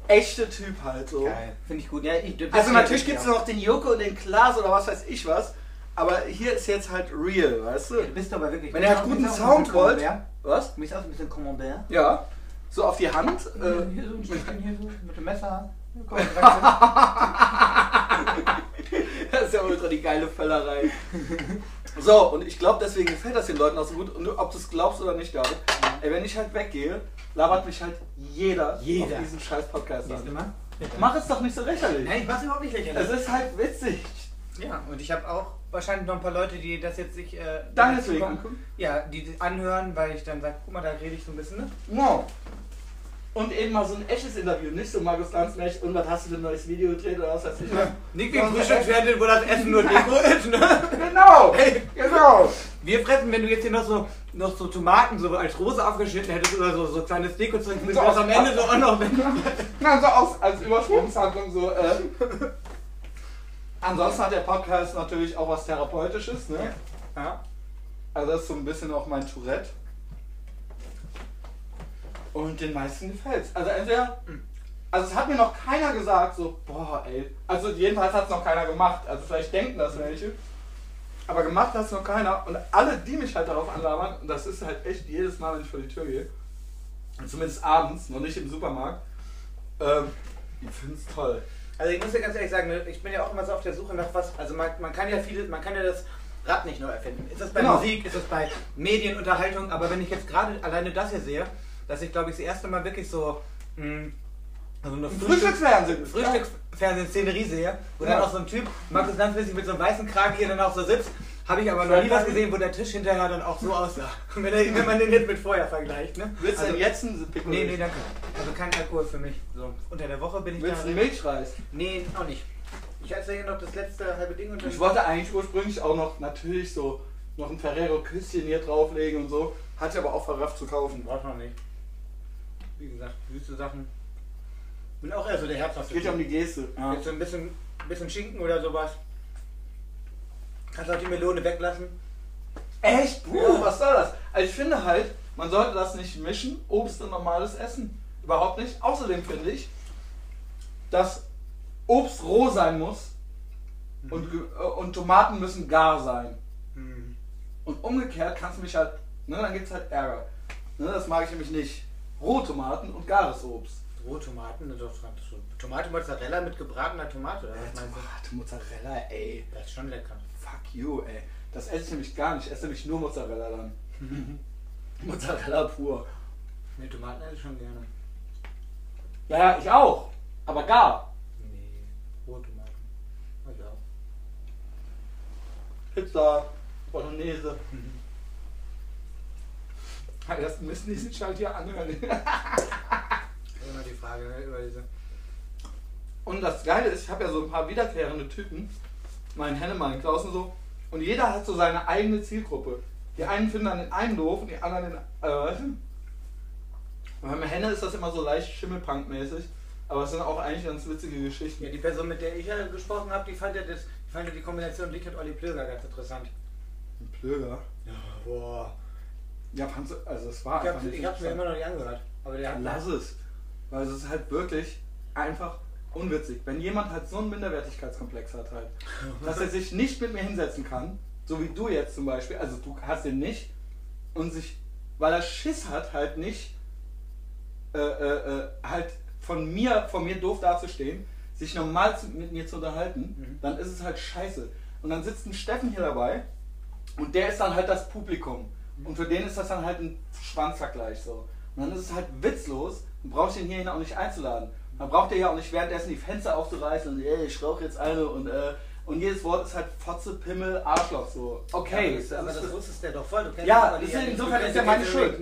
echte Typ halt so. Geil. Finde ich gut. Ja, ich, Also natürlich gibt es noch den Joko und den Klaas oder was weiß ich was. Aber hier ist jetzt halt real, weißt du? Ja, Du bist aber wirklich. Wenn ihr halt guten Sound wollt. Was? Du bist auch ein bisschen Commandeur. Ja. So auf die Hand. Äh, hier so ein Stückchen hier so mit dem Messer. Komm, das ist ja ultra die geile Völlerei. So, und ich glaube, deswegen gefällt das den Leuten auch so gut. Und ob du es glaubst oder nicht, David, ey, wenn ich halt weggehe, labert mich halt jeder, Jeder. auf diesen scheiß Podcast an. Mal. Mach es doch nicht so lächerlich. Nein, ich mach's überhaupt nicht lächerlich. Es ist halt witzig. Ja, und ich habe auch wahrscheinlich noch ein paar Leute, die das jetzt sich. Äh, das- angucken? Ja, die anhören, weil ich dann sage, guck mal, da rede ich so ein bisschen, ne? No. Und eben mal so ein echtes Interview, nicht so Markus Lanzmech, und was hast du für ein neues Video gedreht oder was weiß ich. Nicht wie Frühstücksfernsehen, wo das Essen nur Deko ist, ne? Genau, genau. Wir fressen, wenn du jetzt hier noch so, noch so Tomaten so als Rose aufgeschnitten hättest oder so, so kleines So du das aus- am Ende so auch noch weg. Na, so aus, als Übersprungshandlung so. Äh. Ansonsten hat der Podcast natürlich auch was Therapeutisches, ne? Ja. Also das ist so ein bisschen auch mein Tourette. Und den meisten gefällt's. Also entweder. Also es hat mir noch keiner gesagt, so, boah, ey. Also jedenfalls hat es noch keiner gemacht. Also vielleicht denken das welche. Aber gemacht hat es noch keiner. Und alle, die mich halt darauf anlabern, und das ist halt echt jedes Mal, wenn ich vor die Tür gehe, zumindest abends, noch nicht im Supermarkt, ähm, die finden es toll. Also ich muss dir ganz ehrlich sagen, ne, ich bin ja auch immer so auf der Suche nach was. Also man, man kann ja viele, man kann ja das Rad nicht neu erfinden. Ist das bei Genau. Musik, ist das bei Medienunterhaltung, aber wenn ich jetzt gerade alleine das hier sehe, dass ich glaube ich das erste Mal wirklich so mh, also eine Frühstück, Frühstücksfernsehen. Frühstücksfernsehen-Szenerie sehe, wo Ja. dann auch so ein Typ, Markus Lanzmäßig mit so einem weißen Kragen hier dann auch so sitzt, habe ich aber noch nie was gesehen, wo der Tisch hinterher dann auch so aussah. Wenn, er, wenn man den jetzt mit vorher vergleicht, ne? Willst du also, denn jetzt einen Pickle? Nee, nee, danke. Also kein Alkohol für mich. So, unter der Woche bin ich Willst du da. einen Milchreis? Nee, auch nicht. Ich esse hier noch das letzte halbe Ding und. Ich wollte eigentlich ursprünglich auch noch natürlich so noch ein Ferrero-Küsschen hier drauflegen und so. Hatte aber auch verrafft zu kaufen. Braucht man nicht. Wie gesagt, süße Sachen. Bin auch eher so der herzhafte. Geht ja um die Geste. Ja. Jetzt so ein bisschen, bisschen Schinken oder sowas. Kannst auch die Melone weglassen. Echt? Puh, Ja. was soll das? Also ich finde halt, man sollte das nicht mischen, Obst und normales Essen. Überhaupt nicht. Außerdem finde ich, dass Obst roh sein muss und, ge- äh, und Tomaten müssen gar sein. Hm. Und umgekehrt kannst du mich halt, ne, dann gibt's halt Ärger. Ne, das mag ich nämlich nicht. Rohtomaten und gares Obst. Rohtomaten, ne, doch, Tomate Mozzarella mit gebratener Tomate, oder was meinst du? Tomate, Mozzarella, ey. Das ist schon lecker. Fuck you, ey. Das esse ich nämlich gar nicht. Ich esse nämlich nur Mozzarella dann. Mozzarella pur. Ne, Tomaten esse ich schon gerne. Ja, ja, ich auch. Aber gar. Nee, Rohtomaten. Also auch. Pizza, Bolognese. Das müssen die sich halt hier anhören. Immer die Frage ne, über diese. Und das Geile ist, ich habe ja so ein paar wiederkehrende Typen, mein Hennemann, Klaus und so, und jeder hat so seine eigene Zielgruppe. Die einen finden dann den einen doof und die anderen den, äh, weißt du? Beim Henne ist das immer so leicht Schimmelpunk-mäßig, aber es sind auch eigentlich ganz witzige Geschichten. Ja, die Person, mit der ich ja gesprochen habe, die fand ja, das, die, fand ja die Kombination Dick und Olli Plöger ganz interessant. Ein Plöger. Ja, boah. Ja, fandst du, also es war Ich einfach habe nicht ich hab's mir immer noch nicht angehört. Aber der hat. Lass es. Weil es ist halt wirklich einfach unwitzig. Wenn jemand halt so einen Minderwertigkeitskomplex hat halt, dass er sich nicht mit mir hinsetzen kann, so wie du jetzt zum Beispiel, also du hast den nicht, und sich, weil er Schiss hat, halt nicht, äh, äh, äh, halt von mir, von mir doof dazustehen, sich normal mit mir zu unterhalten, Mhm. dann ist es halt scheiße. Und dann sitzt ein Steffen hier dabei und der ist dann halt das Publikum. Und für den ist das dann halt ein Schwanzvergleich so. Und dann ist es halt witzlos, dann brauchst du ihn hierhin auch nicht einzuladen. Dann braucht ja auch nicht währenddessen die Fenster aufzureißen und ey, ich rauche jetzt eine und äh, und jedes Wort ist halt Fotze, Pimmel, Arschloch so. Okay, Ja, aber das, aber das wusstest du ja doch voll. Du kennst Ja, aber deswegen, nicht- insofern ist ja meine Schuld.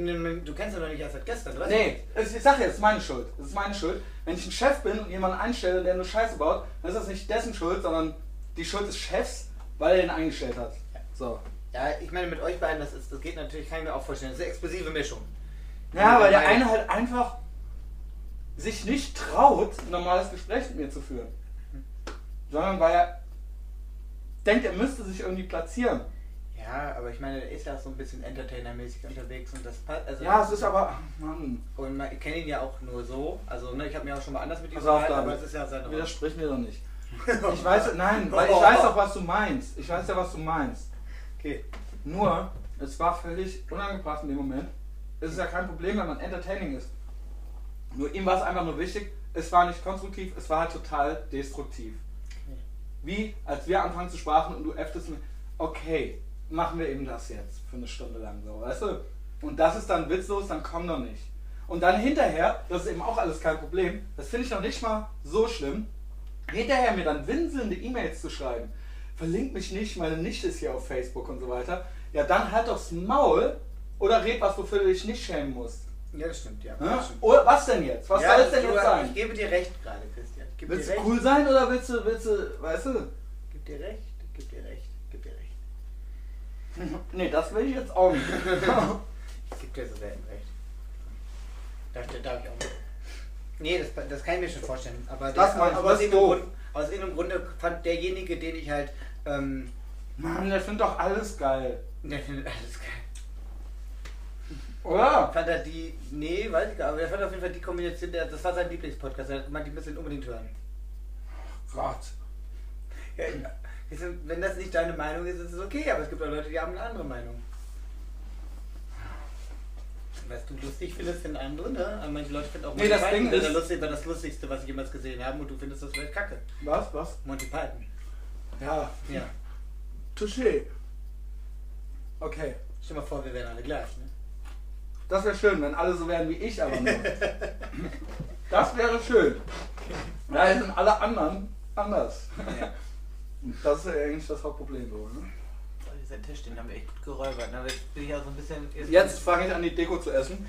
Du kennst ihn doch nicht erst seit gestern, weißt Nee, ich sag ja, es ist meine Schuld. Es ist meine Schuld. Wenn ich ein Chef bin und jemanden einstelle, der nur Scheiße baut, dann ist das nicht dessen Schuld, sondern die Schuld des Chefs, weil er ihn eingestellt hat. So. Ja, ich meine, mit euch beiden, das, ist, das geht natürlich, kann ich mir auch vorstellen. Das ist eine explosive Mischung. Ja, weil der eine halt einfach sich nicht traut, ein normales Gespräch mit mir zu führen. Sondern weil er denkt, er müsste sich irgendwie platzieren. Ja, aber ich meine, der ist ja auch so ein bisschen Entertainer-mäßig unterwegs und das passt. Also Ja, es ist aber. Mann, Und man- ich kenne ihn ja auch nur so. Also, ne, ich habe mir auch schon mal anders mit ihm auf, aber es ist ja seine. Widersprich mir doch nicht. Ich weiß, nein, weil ich weiß auch, was du meinst. Ich weiß ja, was du meinst. Okay. Nur, es war völlig unangebracht in dem Moment. Es ist ja kein Problem, wenn man entertaining ist. Nur ihm war es einfach nur wichtig, es war nicht konstruktiv, es war halt total destruktiv. Wie, als wir anfangen zu sprachen und du äfftest mir, okay, machen wir eben das jetzt für eine Stunde lang so, weißt du? Und das ist dann witzlos, dann komm doch nicht. Und dann hinterher, das ist eben auch alles kein Problem, das finde ich noch nicht mal so schlimm, hinterher mir dann winselnde E-Mails zu schreiben, verlink mich nicht, meine Nichte ist hier auf Facebook und so weiter, ja dann halt doch's Maul oder red was, wofür du dich nicht schämen musst. Ja, das stimmt, ja. Ja? Das stimmt. Oder was denn jetzt? Was ja, soll es denn jetzt sein? Ich gebe dir recht gerade, Christian. Gebe Willst du recht. cool sein oder willst du, willst du, weißt du? Gib dir recht, gib dir recht, gib dir recht. Nee, das will ich jetzt auch nicht. Ich gebe dir so selten recht. Darf, darf ich auch nicht. Nee, das, das kann ich mir schon vorstellen. Aber, Das der, aber aus, irgendeinem. Grund, aus irgendeinem Grunde fand derjenige, den ich halt. Ähm, Mann, der findet doch alles geil. der findet alles geil. Oder? Fand er die. Nee, weiß ich gar nicht. Aber der fand auf jeden Fall die Kombination. Der, das war sein Lieblingspodcast. Er hat gemeint, die müssen ihn unbedingt hören. Gott. Ja, so, wenn das nicht deine Meinung ist, ist es okay. Aber es gibt auch Leute, die haben eine andere Meinung. Was du lustig findest, finden andere, ne? Aber manche Leute finden auch Nee, das Ding Python ist- lustig, war das Lustigste, was ich jemals gesehen habe und du findest das vielleicht kacke. Was? Was? Monty Python. Ja. Ja. Touché. Okay. Stell dir mal vor, wir wären alle gleich, ne? Das wäre schön, wenn alle so wären wie ich, aber nur. Das wäre schön. Da sind alle anderen anders. Und Das ist ja eigentlich das Hauptproblem. So, ne? Oh, dieser Tisch, den haben wir echt gut geräubert. ne? Jetzt bin ich auch so ein bisschen. Jetzt fange ich an, die Deko zu essen.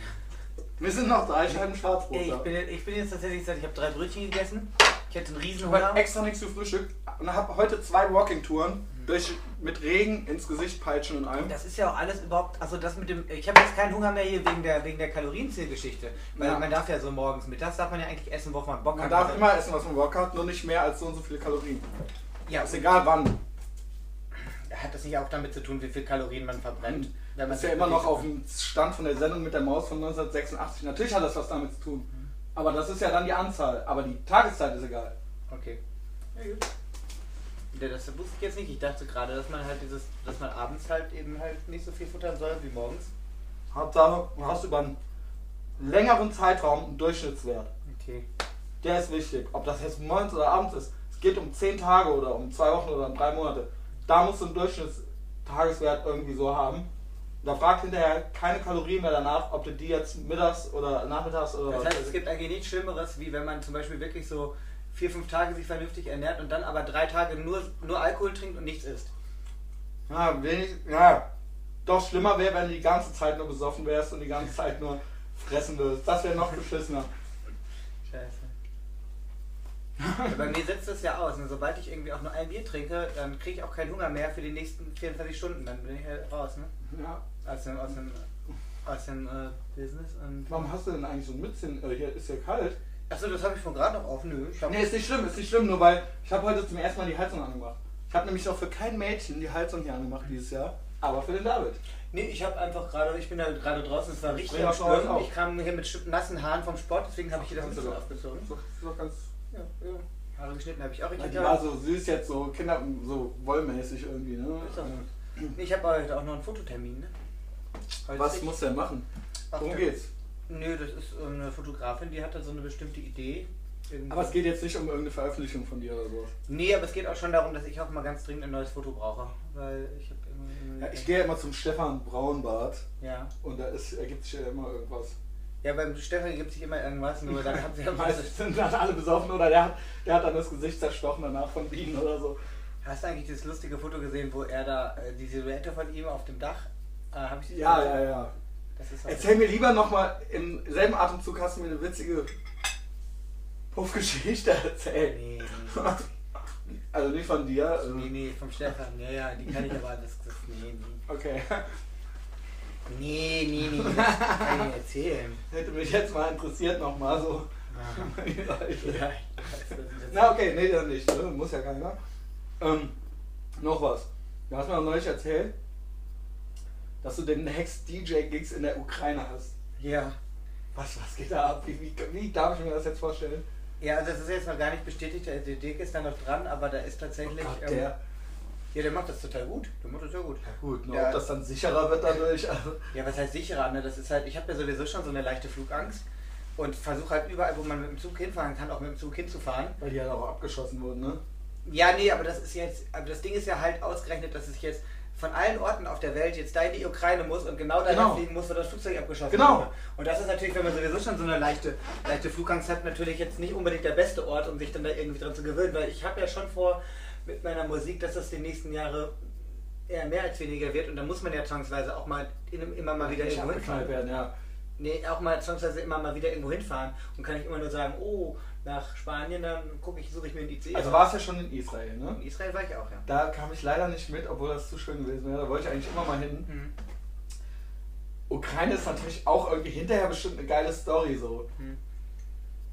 Mir sind noch drei Scheiben Schwarzbrot Ey, ich, bin, jetzt- ich bin jetzt tatsächlich seit, ich habe drei Brötchen gegessen. Ich hatte einen riesen Ich Hunger. habe extra nichts gefrühstückt und habe heute zwei Walking-Touren durch mit Regen ins Gesicht peitschen und allem. Das ist ja auch alles überhaupt, also das mit dem, ich habe jetzt keinen Hunger mehr hier wegen der, wegen der Kalorienzählgeschichte. Weil Ja. man darf ja so morgens, mittags darf man ja eigentlich essen, worauf man Bock Man hat. darf immer essen, was man Bock hat, nur nicht mehr als so und so viele Kalorien. Ja, Ist egal wann. hat das nicht auch damit zu tun, wie viel Kalorien man verbrennt? Wenn man Das ist ja immer noch auf dem Stand von der Sendung mit der Maus von 1986. Natürlich hat das was damit zu tun. Aber das ist ja dann die Anzahl. Aber die Tageszeit ist egal. Okay. Ja, gut. Das wusste ich jetzt nicht. Ich dachte gerade, dass man halt dieses, dass man abends halt eben halt nicht so viel futtern soll wie morgens. Hauptsache, du hast über einen längeren Zeitraum einen Durchschnittswert. Okay. Der ist wichtig. Ob das jetzt morgens oder abends ist. Es geht um 10 Tage oder um 2 Wochen oder um 3 Monate. Da musst du einen Durchschnittstageswert irgendwie so haben. Da fragt hinterher keine Kalorien mehr danach, ob du die jetzt mittags oder nachmittags oder Das heißt, es gibt eigentlich nichts Schlimmeres, wie wenn man zum Beispiel wirklich so vier, fünf Tage sich vernünftig ernährt und dann aber drei Tage nur, nur Alkohol trinkt und nichts isst. Ja, wenig, ja. Doch schlimmer wäre, wenn du die ganze Zeit nur besoffen wärst und die ganze Zeit nur fressen würdest. Das wäre noch beschissener. Scheiße. Bei mir setzt das ja aus. Und sobald ich irgendwie auch nur ein Bier trinke, dann kriege ich auch keinen Hunger mehr für die nächsten 24 Stunden. Dann bin ich halt raus, ne? Ja. Aus dem, aus dem, aus dem äh, Business. Und Warum hast du denn eigentlich so ein Mützchen? Äh, hier ist ja kalt. Achso, das habe ich von gerade noch auf. Nö, ich hab, Nee, ist nicht schlimm, ist nicht schlimm, nur weil ich habe heute zum ersten Mal die Heizung angemacht. Ich habe nämlich auch für kein Mädchen die Heizung hier angemacht dieses Jahr, aber für den David. nee, ich habe einfach gerade, ich bin da gerade draußen, es war richtig Bring am das mal Stürmen. auf. Ich kam hier mit sch- nassen Haaren vom Sport, deswegen habe ich hier das Mütze doch. aufgezogen. Doch, ist doch ganz. Ja, ja. Haare geschnitten habe ich auch richtig die war so süß jetzt, so Kinder, so wollmäßig irgendwie, ne? Ist doch so. Nee, Ich habe heute auch noch einen Fototermin, ne? Heute Was ist- muss der machen? Ach, Worum der- geht's? Nö, das ist eine Fotografin, die hatte so eine bestimmte Idee. Irgendwie- Aber es geht jetzt nicht um irgendeine Veröffentlichung von dir oder so. Nee, aber es geht auch schon darum, dass ich auch mal ganz dringend ein neues Foto brauche. Weil ich habe irgendwie. Ja, ich gehe ja immer zum Stefan Braunbart Ja. und da ist, ergibt sich ja immer irgendwas. Ja, beim Stefan gibt sich immer irgendwas, nur dann haben sie ja Meistens sind dann alle besoffen oder der hat, der hat dann das Gesicht zerstochen danach von Bienen oder so. Hast du eigentlich dieses lustige Foto gesehen, wo er da, äh, die Silhouette von ihm auf dem Dach? Äh, hab ich Ja, ja, ja. Das auch- Erzähl mir lieber nochmal, im selben Atemzug hast du mir eine witzige Puffgeschichte erzählt. Nee, nee. Also nicht von dir. Also, Nee, nee, vom Stefan. Ja, ja, die kann ich aber. Das, das, nee, nee. Okay. Nee, nee, nee. Das kann ich erzählen. Hätte mich jetzt mal interessiert nochmal so. Ja, das- Na okay, nee, dann nicht. Ne? Muss ja keiner. Ähm, noch was. Du hast mir noch neulich erzählt, dass du den Hex DJ Gigs in der Ukraine hast. Ja. Was, was geht da ab? Wie, wie, wie darf ich mir das jetzt vorstellen? Ja, also das ist jetzt noch gar nicht bestätigt, der Dirk ist da noch dran, aber da ist tatsächlich. Oh Gott, ähm, der. ja, der macht das total gut. Der macht das sehr gut. Ja gut, nur Ja. ob das dann sicherer wird dadurch. Also, Ja, was heißt sicherer? Ne? Das ist halt, ich habe ja sowieso schon so eine leichte Flugangst und versuche halt überall, wo man mit dem Zug hinfahren kann, auch mit dem Zug hinzufahren. weil die halt auch abgeschossen wurden, ne? Ja, nee, aber das ist jetzt, aber das Ding ist ja halt ausgerechnet, dass ich jetzt von allen Orten auf der Welt jetzt da in die Ukraine muss und genau dahin Genau. fliegen muss, wo das Flugzeug abgeschossen Genau. wurde. Und das ist natürlich, wenn man sowieso schon so eine leichte, leichte Flugangst hat, natürlich jetzt nicht unbedingt der beste Ort, um sich dann da irgendwie dran zu gewöhnen, weil ich habe ja schon vor mit meiner Musik, dass das die nächsten Jahre eher mehr als weniger wird und da muss man ja zwangsweise auch mal in, immer mal wieder irgendwo hinfahren. werden, ja. Nee, auch mal zwangsweise immer mal wieder irgendwo hinfahren und kann ich immer nur sagen, oh, nach Spanien, dann gucke ich, suche ich mir ein ICE. Also es ja schon in Israel, In ne? Israel war ich auch, ja. Da kam ich leider nicht mit, obwohl das zu schön gewesen wäre. Da wollte ich eigentlich immer mal hin. Mhm. Ukraine ist natürlich auch irgendwie hinterher bestimmt eine geile Story so. Hm.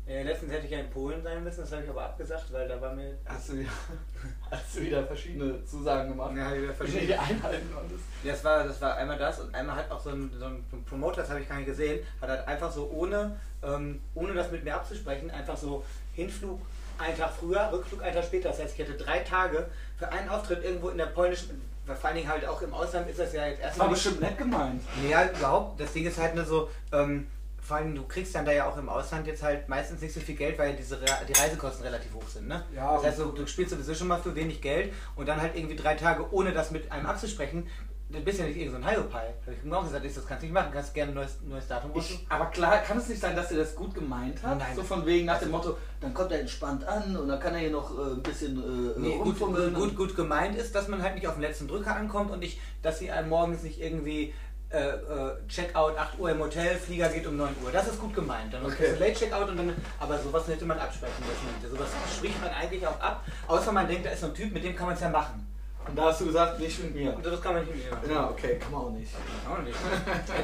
Äh, letztens hätte ich ja in Polen sein müssen, das habe ich aber abgesagt, weil da war mir. Hast du, wieder, hast du wieder verschiedene Zusagen gemacht? Ja, wieder verschiedene. die einhalten konntest. Das war, das war einmal das und einmal hat auch so ein, so ein Promoter, das habe ich gar nicht gesehen, hat halt einfach so ohne, ähm, ohne das mit mir abzusprechen, einfach so Hinflug einen Tag früher, Rückflug einen Tag später. Das heißt, ich hatte drei Tage für einen Auftritt irgendwo in der polnischen, vor allen Dingen halt auch im Ausland ist das ja jetzt war erstmal. nicht- bestimmt nett gemeint. Nee, ja, überhaupt. Das Ding ist halt nur so, ähm, vor allem du kriegst dann da ja auch im Ausland jetzt halt meistens nicht so viel Geld, weil diese Re die Reisekosten relativ hoch sind, ne? Ja, das heißt, du, du spielst sowieso schon mal für wenig Geld und dann halt irgendwie drei Tage, ohne das mit einem abzusprechen, du bist ja nicht irgendein so ein Hyopai. Habe ich ihm auch gesagt, das kannst du nicht machen, kannst gerne ein neues, neues Datum Ich, aber klar, kann es nicht sein, dass er das gut gemeint hat? Nein. So von wegen nach dem Motto, dann kommt er entspannt an und dann kann er hier noch äh, ein bisschen äh, Nee, gut, gut, gut gemeint ist, dass man halt nicht auf den letzten Drücker ankommt und nicht, dass sie einem morgens nicht irgendwie äh, äh, Checkout 8 Uhr im Hotel, Flieger geht um 9 Uhr. Das ist gut gemeint. Dann Okay. okay. Late Checkout und dann, aber sowas hätte man absprechen müssen. Sowas spricht man eigentlich auch ab, außer man denkt, da ist so ein Typ, mit dem kann man es ja machen. Und da hast du gesagt, nicht mit mir. Und das kann man nicht mit mir machen. Ja, okay, kann man auch nicht. Auch nicht.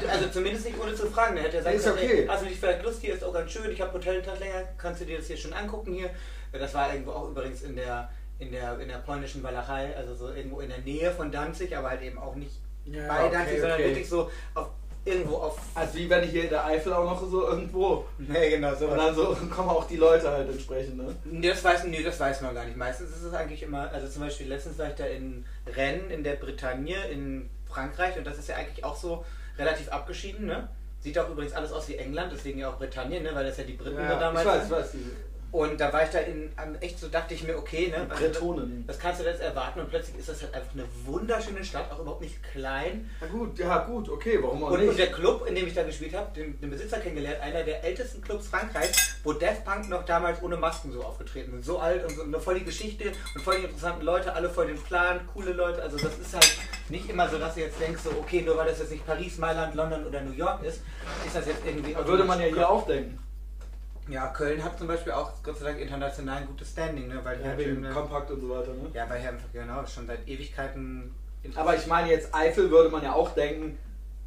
Also zumindest nicht ohne zu fragen. Dann hätte er sagen Ist okay. ey, hast du vielleicht Lust, hier ist auch ganz schön, ich habe Hotel einen Tag länger, kannst du dir das hier schon angucken hier. Das war irgendwo auch übrigens in der, in der, in der polnischen Walachei, also so irgendwo in der Nähe von Danzig, aber halt eben auch nicht Ja, bei okay, sondern okay. wirklich so auf irgendwo auf. Also wie wenn ich hier in der Eifel auch noch so irgendwo. Nee, genau, so. Und dann so kommen auch die Leute halt entsprechend, ne? Nee, das weiß, nee, das weiß man gar nicht. Meistens ist es eigentlich immer, also zum Beispiel letztens war ich da in Rennes in der Bretagne in Frankreich und das ist ja eigentlich auch so relativ abgeschieden, ne? Sieht auch übrigens alles aus wie England, deswegen ja auch Britannien, ne? Weil das ja die Briten da damals ich weiß, waren. ich weiß. Und da war ich da in, echt so, dachte ich mir, okay, ne? Bretonen. Das kannst du jetzt erwarten und plötzlich ist das halt einfach eine wunderschöne Stadt, auch überhaupt nicht klein. Ja gut, ja gut, okay, warum auch Und, und nicht? der Club, in dem ich da gespielt habe, den, den Besitzer kennengelernt, einer der ältesten Clubs Frankreichs, wo Daft Punk noch damals ohne Masken so aufgetreten sind. So alt und so eine voll die Geschichte und voll die interessanten Leute, alle voll den Plan, coole Leute. Also das ist halt nicht immer so, dass du jetzt denkst, so okay, nur weil das jetzt nicht Paris, Mailand, London oder New York ist, ist das jetzt irgendwie... Würde man ja hier auch denken. Ja, Köln hat zum Beispiel auch Gott sei Dank international ein gutes Standing, ne? Weil Ja, halt wegen äh, Kompakt und so weiter, ne? ja, weil hier einfach genau schon seit Ewigkeiten. Aber ich meine jetzt Eifel würde man ja auch denken,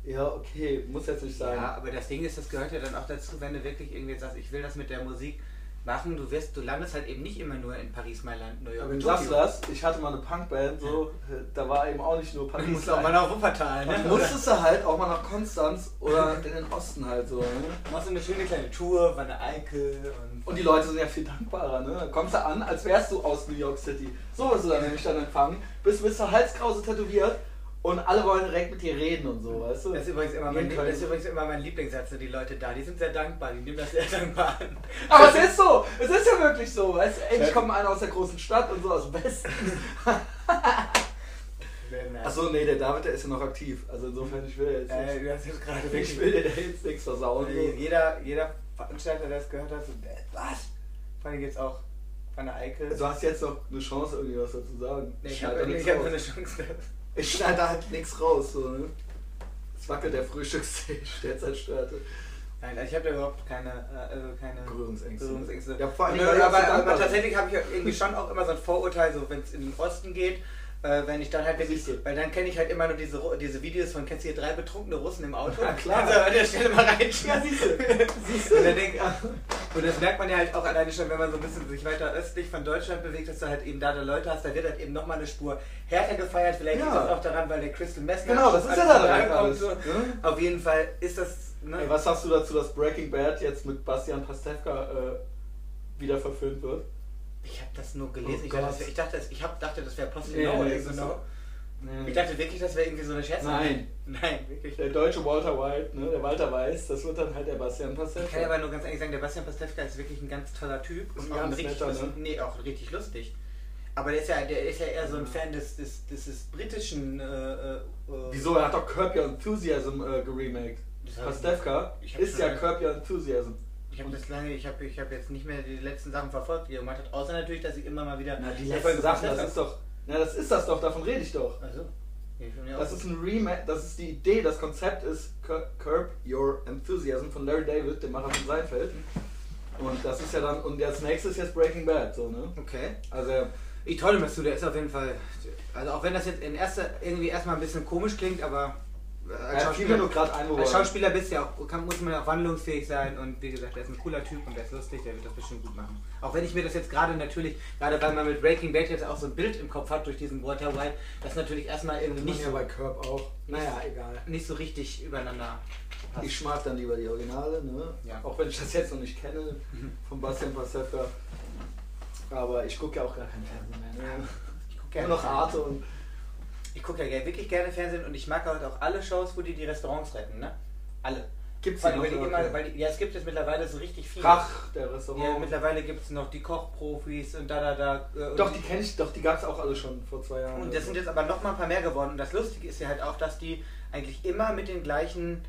ja okay, muss jetzt nicht sein. Ja, aber das Ding ist, das gehört ja dann auch dazu, wenn du wirklich irgendwie sagst, ich will das mit der Musik machen, du wirst, du landest halt eben nicht immer nur in Paris, Mailand, New York. Aber wenn du sagst du das, ich hatte mal eine Punkband, so, da war eben auch nicht nur Du Paris. musst auch mal nach Wuppertal, ne? Dann musstest du halt auch mal nach Konstanz oder in den Osten halt so. Ne? machst du eine schöne kleine Tour, war eine Eickel und. Und die Leute sind ja viel dankbarer, ne? Dann kommst du an, als wärst du aus New York City. So wirst du dann nämlich dann empfangen. Bist, bist du Halskrause tätowiert und alle wollen direkt mit dir reden und so, weißt du? Das ist, übrigens immer mein, das ist übrigens immer mein Lieblingssatz, die Leute da, die sind sehr dankbar, die nehmen das sehr dankbar an. Aber es ist so, es ist ja wirklich so, weißt du? Endlich kommt einer aus der großen Stadt und so aus dem Westen. Achso, nee, der David, der ist ja noch aktiv. Also insofern, ich will jetzt Äh, nicht. ist gerade Ich will dir da jetzt nichts versauen. Äh, Jeder, jeder Veranstalter, der das gehört hat, so, äh, was? Vor allem jetzt auch von der Eickel. Du hast jetzt noch eine Chance, irgendwie was dazu zu sagen. Nee, ich habe hab eine Chance. Ich schneide da halt nichts raus. So, ne? Es wackelt der Frühstückstisch, der zerstörte. Nein, ich habe da überhaupt keine, äh, also keine Berührungsängste. Berührungsängste. Ja, vor allem, aber, aber, aber tatsächlich habe ich irgendwie schon auch immer so ein Vorurteil, so wenn es in den Osten geht, äh, wenn ich dann halt wirklich, du. weil dann kenne ich halt immer nur diese, diese Videos von, kennst du hier drei betrunkene Russen im Auto? Ja, klar. Also an der Stelle mal rein. Ja, siehst du. Siehst Und, dann denk, und das merkt man ja halt auch alleine schon, wenn man so ein bisschen sich weiter östlich von Deutschland bewegt, dass du halt eben da da Leute hast, da wird halt eben nochmal eine Spur härter gefeiert. Vielleicht Ja. liegt das auch daran, weil der Crystal Messner Genau, das ist ja da alles. so. Ne? Auf jeden Fall ist das. Ne? Ey, was sagst du dazu, dass Breaking Bad jetzt mit Bastian Pastewka äh, wieder verfilmt wird? Ich habe das nur gelesen. Oh ich, dachte, wär, ich dachte, ich hab, dachte, das wäre Post genau. nee, so genau. Nee. Ich dachte wirklich, das wäre irgendwie so eine Scherz. Nein. Nein, wirklich. Der deutsche Walter White, ne, der Walter Weiß, das wird dann halt der Bastian Ich kann Pastewka. aber nur ganz ehrlich sagen, der Bastian Pastewka ist wirklich ein ganz toller Typ. Ist ein auch richtig, netter, ne? Nee, auch richtig lustig. Aber der ist ja, der ist ja eher so ein Fan des, des, des, des britischen. Äh, äh, äh, Wieso? Er hat doch Curb Your Enthusiasm äh, geremaked. Pastewka ist ja Curb Your Enthusiasm. Ich habe das lange, ich habe ich hab jetzt nicht mehr die letzten Sachen verfolgt, die er gemacht hat, außer natürlich, dass ich immer mal wieder. Na, die letzten Sachen, das ist doch. Na, das ist das doch, davon rede ich doch. Also, Das ist ein Remake, das ist die Idee, das Konzept ist Cur- Curb Your Enthusiasm von Larry David, dem Macher von Seinfeld. Und das ist ja dann, und das nächste ist jetzt Breaking Bad, so, ne? Okay. Also, Ich toll Masu, der ist auf jeden Fall. Also auch wenn das jetzt in erster irgendwie erstmal ein bisschen komisch klingt, aber als er wo als er- Schauspieler bist du ja auch, kann, muss man ja auch wandlungsfähig sein und wie gesagt, der ist ein cooler Typ und der ist lustig, der wird das bestimmt gut machen. Auch wenn ich mir das jetzt gerade natürlich, gerade weil man mit Breaking Bad jetzt auch so ein Bild im Kopf hat durch diesen Walter White, das natürlich erstmal irgendwie nicht ja so, bei Curb auch. Naja, egal. nicht so richtig übereinander passt. Ich mag dann lieber die Originale, ne? Ja. Auch wenn ich das jetzt noch nicht kenne, von Bastian Pastewka. Aber ich gucke ja auch gar kein Fernsehen mehr. Ne? Ich guck Nur gerne noch. Arte und. Ich gucke ja wirklich gerne Fernsehen und ich mag halt auch alle Shows, wo die die Restaurants retten, ne? Alle. Gibt's Weil, weil die immer, weil die, ja, es gibt jetzt mittlerweile so richtig viele. Krach, der Ja, Restaurant. mittlerweile gibt es noch die Kochprofis und da, da, da. äh, doch, die kenne ich, doch, die gab es auch alle schon vor zwei Jahren. Und das sind jetzt aber noch mal ein paar mehr geworden. Und das Lustige ist ja halt auch, dass die eigentlich immer mit den gleichen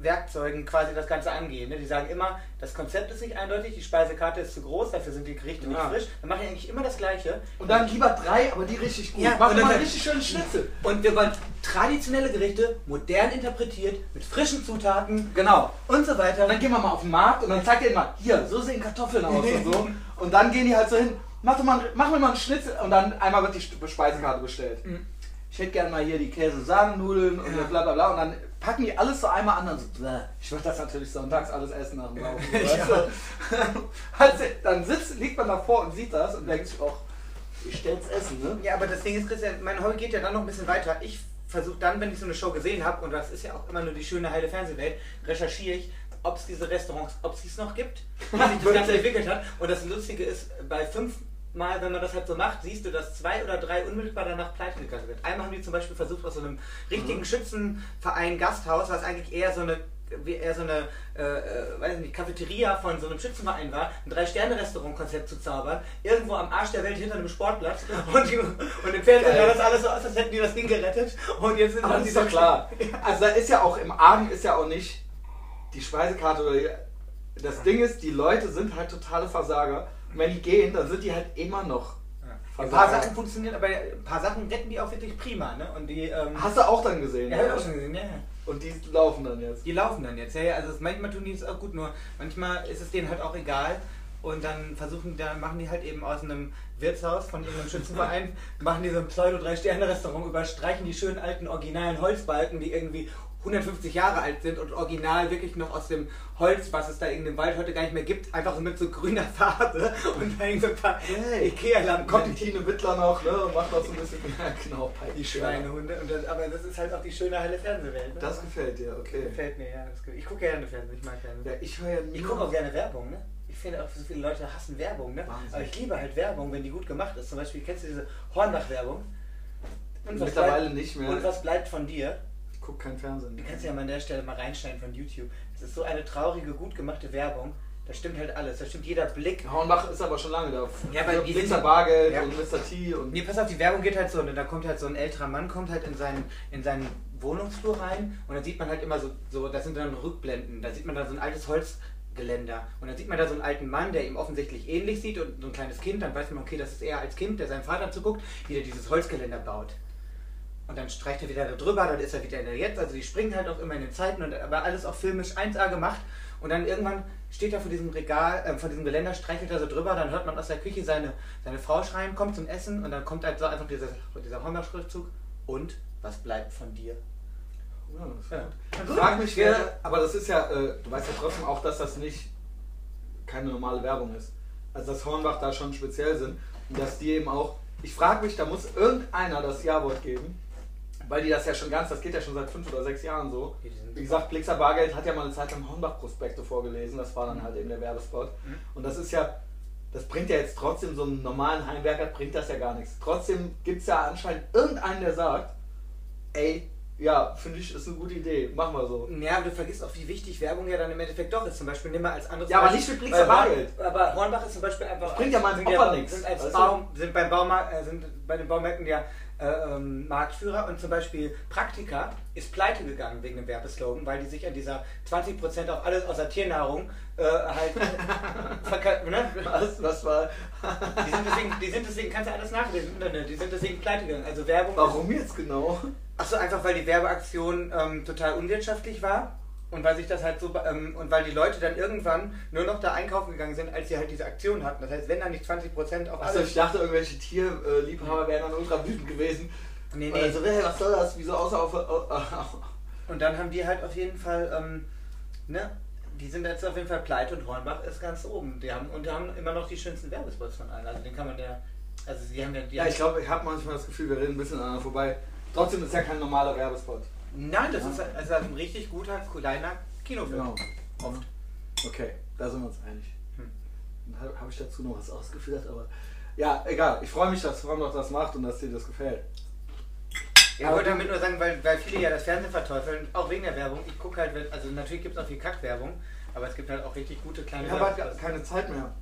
Werkzeugen quasi das Ganze angehen. Ne? Die sagen immer, das Konzept ist nicht eindeutig, die Speisekarte ist zu groß, dafür sind die Gerichte Ja. nicht frisch. Dann machen die eigentlich immer das Gleiche. Und dann lieber drei, aber die richtig gut. Ja, Mach und mal richtig schönen Schnitzel. Und wir wollen traditionelle Gerichte, modern interpretiert, mit frischen Zutaten Genau. und so weiter. Und dann gehen wir mal auf den Markt und dann zeigt er ihnen mal, hier, so sehen Kartoffeln aus und so. Und dann gehen die halt so hin, mach, mal, mach mir mal einen Schnitzel und dann einmal wird die Sp- Speisekarte bestellt. Mhm. Ich hätte gerne mal hier die Käse-Sahnenudeln und Ja. bla bla bla. Und dann packen die alles so einmal an und so, bläh. ich würde das natürlich sonntags alles essen nach dem Laufen. also, dann sitzt, liegt man davor und sieht das und denkt sich auch, ich stell's essen, ne? Ja, aber das Ding ist, Christian, mein Hobby geht ja dann noch ein bisschen weiter. Ich versuche dann, wenn ich so eine Show gesehen habe, und das ist ja auch immer nur die schöne heile Fernsehwelt, recherchiere ich, ob es diese Restaurants, ob es noch gibt, wie sich das Ganze entwickelt hat. Und das Lustige ist, bei fünf Mal, wenn man das halt so macht, siehst du, dass zwei oder drei unmittelbar danach pleite gegangen sind. Einmal haben die zum Beispiel versucht, aus so einem richtigen Mhm. Schützenverein Gasthaus, was eigentlich eher so eine eher so eine äh, äh, weiß nicht, Cafeteria von so einem Schützenverein war, ein Drei-Sterne-Restaurant-Konzept zu zaubern, irgendwo am Arsch der Welt hinter einem Sportplatz und, die, und im Fernsehen sah das alles so aus, als hätten die das Ding gerettet und jetzt sind Aber dann das ist doch klar. Also da ist ja auch im Argen ist ja auch nicht die Speisekarte oder die, das Ding ist, die Leute sind halt totale Versager. Wenn die gehen, dann sind die halt immer noch Ein paar Sachen funktionieren, aber ein paar Sachen retten die auch wirklich prima, ne? Und die, ähm, Hast du auch dann gesehen? ja, hab ich auch schon gesehen, ja, ja. Und die laufen dann jetzt. Die laufen dann jetzt, ja, ja, also es- manchmal tun die es auch gut, nur manchmal ist es denen halt auch egal und dann versuchen, da machen die halt eben aus einem Wirtshaus von irgendeinem Schützenverein, machen die so ein Pseudo-Drei-Sterne-Restaurant, überstreichen die schönen alten originalen Holzbalken, die irgendwie 150 Jahre alt sind und original wirklich noch aus dem Holz, was es da in dem Wald heute gar nicht mehr gibt, einfach mit so grüner Farbe und da hängen so ein paar Hey. Ikea-Lampen. Kommt die Tine Wittler noch, ne? Und macht noch so ein bisschen. Ja, genau, die Schweinehunde. Und das, aber das ist halt auch die schöne heile Fernsehwelt. Ne? Das gefällt dir, okay. gefällt mir, ja. Das, ich gucke gerne Fernsehen, ich mag Fernsehen. Ja, ich höre Ich gucke auch gerne Werbung, ne? Ich finde auch, so viele Leute hassen Werbung, ne? Wahnsinn. Aber ich liebe halt Werbung, wenn die gut gemacht ist. Zum Beispiel, kennst du diese Hornbach-Werbung? Mittlerweile bleibt- nicht mehr. Und was bleibt von dir? Ich guck kein Fernsehen. Du kannst ja mal an der Stelle mal reinschneiden von YouTube. Es ist so eine traurige, gut gemachte Werbung. Da stimmt halt alles. Da stimmt jeder Blick. Hornbach ist aber schon lange da. Ja, weil die sind- Bargeld Ja. und Mr. T und. Nee, pass auf, die Werbung geht halt so, und da kommt halt so ein älterer Mann, kommt halt in seinen, in seinen Wohnungsflur rein und dann sieht man halt immer so, so, das sind dann Rückblenden, da sieht man dann so ein altes Holzgeländer und dann sieht man da so einen alten Mann, der ihm offensichtlich ähnlich sieht und so ein kleines Kind, dann weiß man, okay, das ist er als Kind, der seinem Vater zuguckt, wie der dieses Holzgeländer baut. Und dann streicht er wieder da drüber, dann ist er wieder in der Jetzt, also die springen halt auch immer in den Zeiten, und, aber alles auch filmisch 1A gemacht. Und dann irgendwann steht er vor diesem Regal, äh, vor diesem Geländer, streichelt er so drüber, dann hört man aus der Küche seine, seine Frau schreien, kommt zum Essen und dann kommt halt so einfach dieser, dieser Hornbach-Schriftzug. Und was bleibt von dir? Ja, Ja. frag mich, wer, aber das ist ja, äh, du weißt ja trotzdem auch, dass das nicht keine normale Werbung ist. Also dass Hornbach da schon speziell sind und dass die eben auch, ich frage mich, da muss irgendeiner das Ja-Wort geben, weil die das ja schon ganz, das geht ja schon seit fünf oder sechs Jahren so. Wie gesagt, Blixer Bargeld hat ja mal eine Zeit lang Hornbach-Prospekte vorgelesen, das war dann halt eben der Werbespot. Mhm. Und das ist ja, das bringt ja jetzt trotzdem so einem normalen Heimwerker, bringt das ja gar nichts. Trotzdem gibt es ja anscheinend irgendeinen, der sagt, ey, ja, finde ich, ist eine gute Idee, machen wir so. Ja, aber du vergisst auch, wie wichtig Werbung ja dann im Endeffekt doch ist. Zum Beispiel nimm mal als anderes Ja, aber Beispiel- nicht mit Blixer Bargeld. Aber Hornbach ist zum Beispiel einfach. Das bringt ja meinem sind Opa nichts, Sind, als? Baum, sind, beim Baumarkt, äh, sind bei den Baumärkten ja ähm, Marktführer und zum Beispiel Praktika ist pleite gegangen wegen dem Werbeslogan, weil die sich an dieser 20% auf alles außer Tiernahrung äh, halt verka- ne? Was, was war, die, sind deswegen, die sind deswegen, kannst du alles nachlesen im Internet, die sind deswegen pleite gegangen. Also Werbung. warum jetzt genau? Achso, einfach weil die Werbeaktion ähm, total unwirtschaftlich war und weil sich das halt so ähm, und weil die Leute dann irgendwann nur noch da einkaufen gegangen sind, als sie halt diese Aktion hatten. Das heißt, wenn da nicht 20% auf alles. ich dachte, irgendwelche Tierliebhaber wären dann ultra wütend gewesen. Nee, nee. Also, hey, was soll das? Wieso außer auf. Und dann haben die halt auf jeden Fall, ähm, ne, die sind jetzt auf jeden Fall pleite und Hornbach ist ganz oben. Die haben und die haben immer noch die schönsten Werbespots von allen. Also den kann man ja. Also die haben ja. Die Ja, ich glaube, ich habe manchmal das Gefühl, wir reden ein bisschen aneinander vorbei. Trotzdem ist ja kein normaler Werbespot. Nein, das Ja. ist also ein richtig guter, kleiner Kinofilm. Genau. Oft. Okay, da sind wir uns einig. Hm. Dann habe hab ich dazu noch was ausgeführt, aber. Ja, egal. Ich freue mich, dass Ron das macht und dass dir das gefällt. Ich wollte damit nur sagen, weil, weil viele ja das Fernsehen verteufeln, auch wegen der Werbung. Ich gucke halt, also natürlich gibt es auch viel Kackwerbung, aber es gibt halt auch richtig gute kleine Ich habe halt keine Zeit mehr.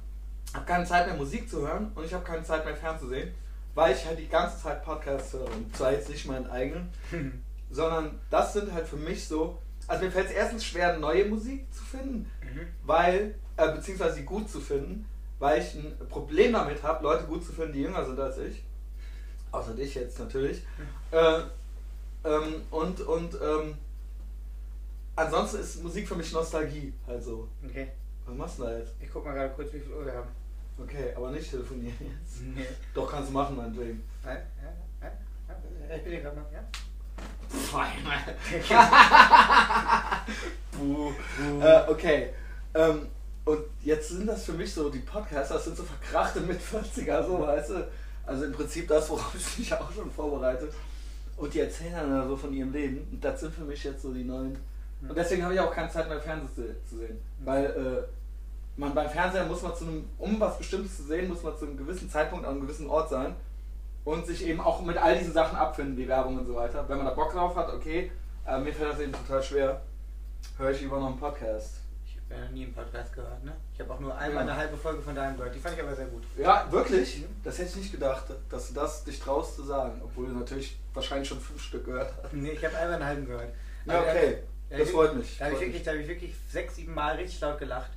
Ich habe keine Zeit mehr Musik zu hören und ich habe keine Zeit mehr fernzusehen, weil ich halt die ganze Zeit Podcasts höre. Und zwar jetzt nicht meinen eigenen, sondern das sind halt für mich so. Also mir fällt es erstens schwer, neue Musik zu finden, Mhm. weil, äh, beziehungsweise sie gut zu finden, weil ich ein Problem damit habe, Leute gut zu finden, die jünger sind als ich. Außer dich jetzt natürlich. Äh, ähm, und und ähm, ansonsten ist Musik für mich Nostalgie. Also, Okay, was machst du da jetzt? ich guck mal gerade kurz, wie viel Uhr wir haben. Okay, aber nicht telefonieren jetzt. Nee. Doch, kannst du machen, meinetwegen. Nein? Ja, ja, ja, ich bin hier gerade mal, ja? Buh. Äh, okay. Ähm, und jetzt sind das für mich so, die Podcasts, das sind so verkrachte mit 40er, so weißt du. Also im Prinzip das, worauf ich mich auch schon vorbereite. Und die erzählen dann so von ihrem Leben. Und das sind für mich jetzt so die neuen. Und deswegen habe ich auch keine Zeit mehr Fernsehen zu, zu sehen. Weil äh, man beim Fernseher muss man zu einem, um was Bestimmtes zu sehen, muss man zu einem gewissen Zeitpunkt an einem gewissen Ort sein. Und sich eben auch mit all diesen Sachen abfinden, wie Werbung und so weiter. Wenn man da Bock drauf hat, okay. Aber mir fällt das eben total schwer. Höre ich lieber noch einen Podcast. Ich habe ja noch nie einen Podcast gehört, ne? Ich habe auch nur einmal Ja. eine halbe Folge von deinem gehört. Die fand ich aber sehr gut. Ja, wirklich? Das hätte ich nicht gedacht, dass du das dich traust zu sagen. Obwohl du natürlich wahrscheinlich schon fünf Stück gehört hast. Nee, ich habe einmal einen halben gehört. Ja, Aber da- okay. da- Das freut mich. Da habe ich, wirklich- da hab ich wirklich sechs, sieben Mal richtig laut gelacht.